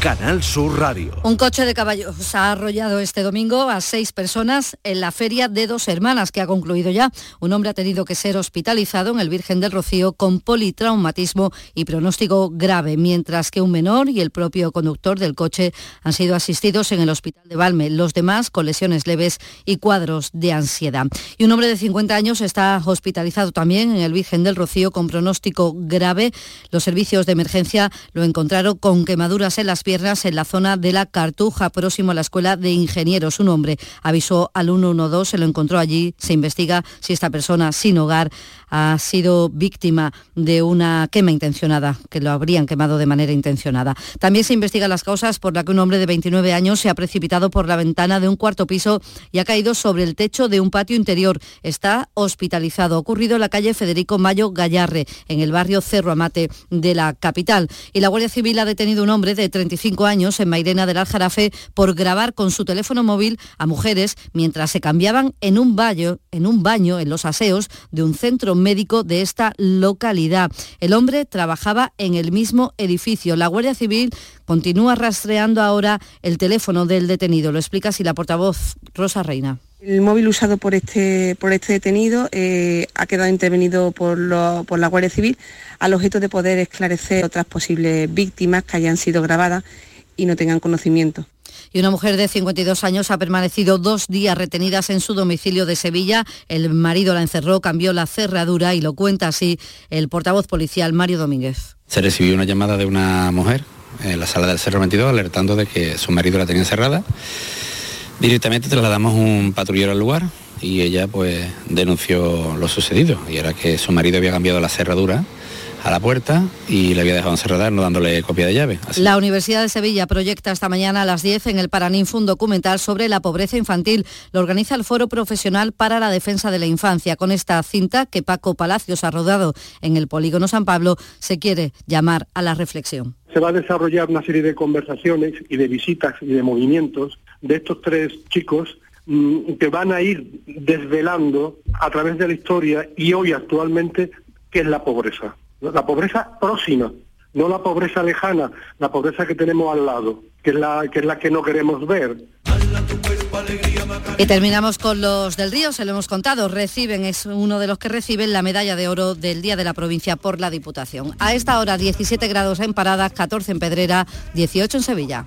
Canal Sur Radio. Un coche de caballos ha arrollado este domingo a seis personas en la feria de dos hermanas que ha concluido ya. Un hombre ha tenido que ser hospitalizado en el Virgen del Rocío con politraumatismo y pronóstico grave, mientras que un menor y el propio conductor del coche han sido asistidos en el hospital de Valme. Los demás con lesiones leves y cuadros de ansiedad. Y un hombre de 50 años está hospitalizado también en el Virgen del Rocío con pronóstico grave. Los servicios de emergencia lo encontraron con quemaduras en las piernas en la zona de la Cartuja, próximo a la Escuela de Ingenieros. Un hombre avisó al 112, se lo encontró allí, se investiga si esta persona sin hogar ha sido víctima de una quema intencionada, que lo habrían quemado de manera intencionada. También se investigan las causas por las que un hombre de 29 años se ha precipitado por la ventana de un cuarto piso y ha caído sobre el techo de un patio interior. Está hospitalizado. Ocurrido en la calle Federico Mayo Gallarre, en el barrio Cerro Amate de la capital. Y la Guardia Civil ha detenido un hombre de 35 años en Mairena del Aljarafe por grabar con su teléfono móvil a mujeres mientras se cambiaban en un baño, en un baño en los aseos de un centro médico de esta localidad. El hombre trabajaba en el mismo edificio. La Guardia Civil continúa rastreando ahora el teléfono del detenido. Lo explica así la portavoz Rosa Reina. El móvil usado por este, por este detenido eh, ha quedado intervenido por, por la Guardia Civil al objeto de poder esclarecer otras posibles víctimas que hayan sido grabadas y no tengan conocimiento Y una mujer de 52 años ha permanecido dos días retenidas en su domicilio de Sevilla. El marido la encerró, cambió la cerradura y lo cuenta así el portavoz policial Mario Domínguez. Se recibió una llamada de una mujer en la sala del Cerro 22 alertando de que su marido la tenía encerrada. Directamente trasladamos un patrullero al lugar y ella pues denunció lo sucedido y era que su marido había cambiado la cerradura a la puerta y le había dejado encerrada no dándole copia de llave. La Universidad de Sevilla proyecta esta mañana a las 10 en el Paraninfo un documental sobre la pobreza infantil. Lo organiza el Foro Profesional para la Defensa de la Infancia. Con esta cinta que Paco Palacios ha rodado en el Polígono San Pablo, se quiere llamar a la reflexión. Se va a desarrollar una serie de conversaciones y de visitas y de movimientos de estos tres chicos mm, que van a ir desvelando a través de la historia y hoy actualmente qué es la pobreza la pobreza próxima, no la pobreza lejana, la pobreza que tenemos al lado, que es la que, es la que no queremos ver. Y terminamos con los del Río, se lo hemos contado, reciben, es uno de los que reciben la medalla de oro del Día de la Provincia por la Diputación. A esta hora 17 grados en Paradas, 14 en Pedrera, 18 en Sevilla.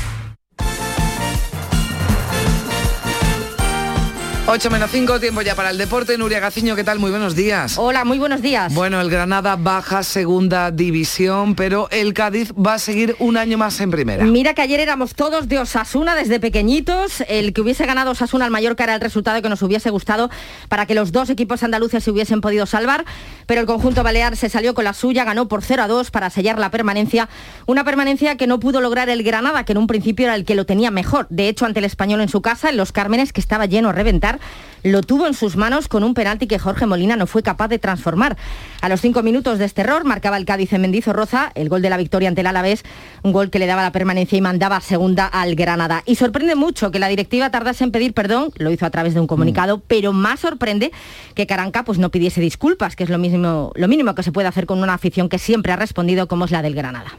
8 menos 5, tiempo ya para el deporte. Nuria Gaciño, ¿qué tal? Muy buenos días. Hola, muy buenos días. Bueno, el Granada baja segunda división, pero el Cádiz va a seguir un año más en primera. Mira que ayer éramos todos de Osasuna desde pequeñitos. El que hubiese ganado Osasuna al Mallorca era el resultado que nos hubiese gustado para que los dos equipos andaluces se hubiesen podido salvar, pero el conjunto balear se salió con la suya, ganó por 0 a 2 para sellar la permanencia. Una permanencia que no pudo lograr el Granada, que en un principio era el que lo tenía mejor. De hecho, ante el español en su casa, en Los Cármenes, que estaba lleno a reventar, lo tuvo en sus manos con un penalti que Jorge Molina no fue capaz de transformar. A los cinco minutos de este error marcaba el Cádiz en Mendizorroza el gol de la victoria ante el Alavés, un gol que le daba la permanencia y mandaba segunda al Granada. Y sorprende mucho que la directiva tardase en pedir perdón, lo hizo a través de un comunicado, mm. pero más sorprende que Caranca pues, no pidiese disculpas, que es lo mínimo, lo mínimo que se puede hacer con una afición que siempre ha respondido como es la del Granada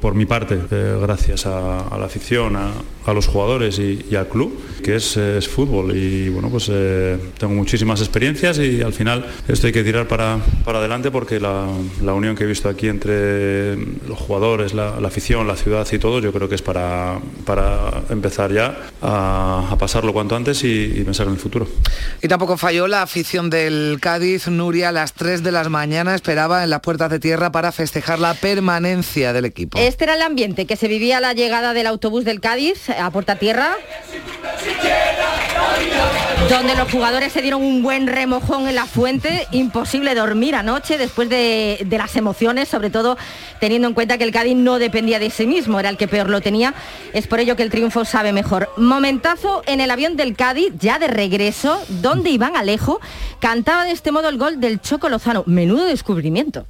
por mi parte, eh, gracias a, la afición, a, los jugadores y, al club, que es, fútbol. Y bueno, pues eh, tengo muchísimas experiencias y al final esto hay que tirar para, para adelante porque la, unión que he visto aquí entre los jugadores, la, afición, la ciudad y todo, yo creo que es para, para empezar ya a, pasarlo cuanto antes y, pensar en el futuro. Y tampoco falló la afición del Cádiz. Nuria a las 3 de la mañana esperaba en las puertas de tierra para festejar la permanencia del equipo. Este era el ambiente que se vivía a la llegada del autobús del Cádiz a Puerta Tierra donde los jugadores se dieron un buen remojón en la fuente, imposible dormir anoche después de, de, las emociones, sobre todo teniendo en cuenta que el Cádiz no dependía de sí mismo, era el que peor lo tenía, es por ello que el triunfo sabe mejor. Momentazo en el avión del Cádiz, ya de regreso, donde Iván Alejo cantaba de este modo el gol del Choco Lozano, menudo descubrimiento.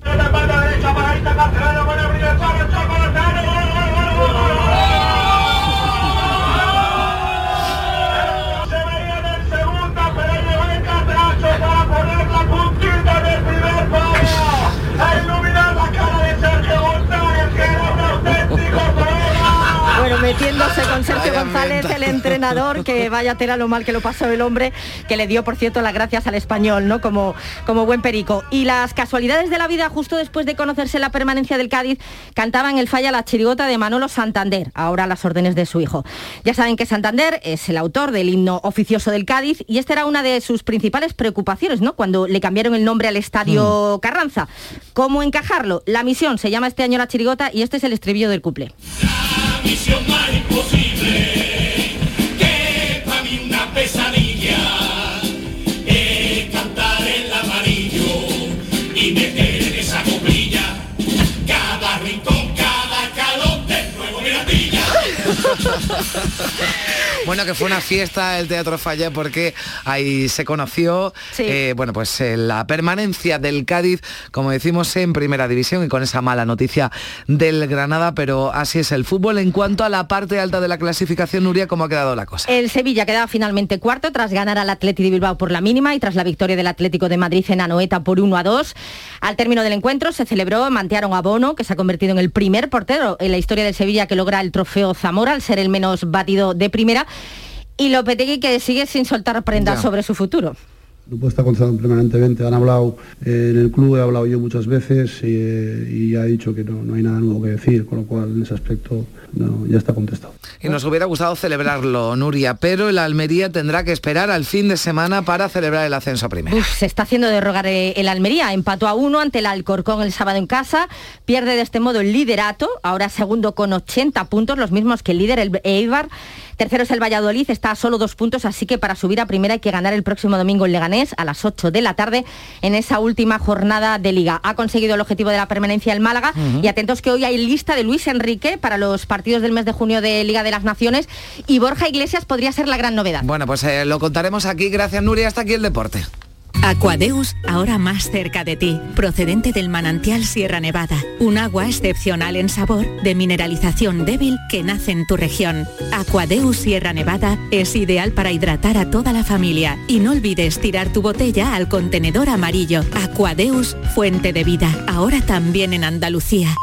Metiéndose con Sergio González, el entrenador, que <laughs> vaya tela lo mal que lo pasó el hombre, que le dio, por cierto, las gracias al español, ¿no? Como, como buen perico. Y las casualidades de la vida, justo después de conocerse la permanencia del Cádiz, cantaban el falla la chirigota de Manolo Santander, ahora a las órdenes de su hijo. Ya saben que Santander es el autor del himno oficioso del Cádiz y esta era una de sus principales preocupaciones, ¿no? Cuando le cambiaron el nombre al estadio mm. Carranza. ¿Cómo encajarlo? La misión se llama este año la chirigota y este es el estribillo del cuplé misión más imposible, que para mí una pesadilla, es cantar el amarillo y meter en esa coplilla cada rincón, cada calor de nuevo miratilla. <laughs> Bueno, que fue una fiesta el Teatro Falla porque ahí se conoció, eh, bueno, pues eh, la permanencia del Cádiz, como decimos, en Primera División y con esa mala noticia del Granada, pero así es el fútbol. En cuanto a la parte alta de la clasificación, Nuria, ¿cómo ha quedado la cosa? El Sevilla quedaba finalmente cuarto tras ganar al Atlético de Bilbao por la mínima y tras la victoria del Atlético de Madrid en Anoeta por 1 a 2. Al término del encuentro se celebró, mantearon a Bono, que se ha convertido en el primer portero en la historia del Sevilla que logra el trofeo Zamora, al ser el menos batido de primera. Y Lopetegui que sigue sin soltar prendas Ya. sobre su futuro. El grupo está contestando permanentemente. Han hablado eh, en el club, he hablado yo muchas veces y, eh, y ha dicho que no, no hay nada nuevo que decir, con lo cual en ese aspecto no, ya está contestado. Y nos hubiera gustado celebrarlo, Nuria, pero el Almería tendrá que esperar al fin de semana para celebrar el ascenso a primera. Uf, se está haciendo de rogar eh, el Almería. Empató a uno ante el Alcorcón el sábado en casa. Pierde de este modo el liderato. Ahora segundo con 80 puntos, los mismos que el líder, el Eibar. Tercero es el Valladolid, está a solo dos puntos, así que para subir a primera hay que ganar el próximo domingo en Leganés a las 8 de la tarde en esa última jornada de liga. Ha conseguido el objetivo de la permanencia el Málaga y atentos que hoy hay lista de Luis Enrique para los partidos del mes de junio de Liga de las Naciones y Borja Iglesias podría ser la gran novedad. Bueno, pues eh, lo contaremos aquí. Gracias, Nuria. Hasta aquí el deporte. Aquadeus, ahora más cerca de ti, procedente del manantial Sierra Nevada, un agua excepcional en sabor, de mineralización débil que nace en tu región. Aquadeus Sierra Nevada es ideal para hidratar a toda la familia y no olvides tirar tu botella al contenedor amarillo. Aquadeus, fuente de vida, ahora también en Andalucía.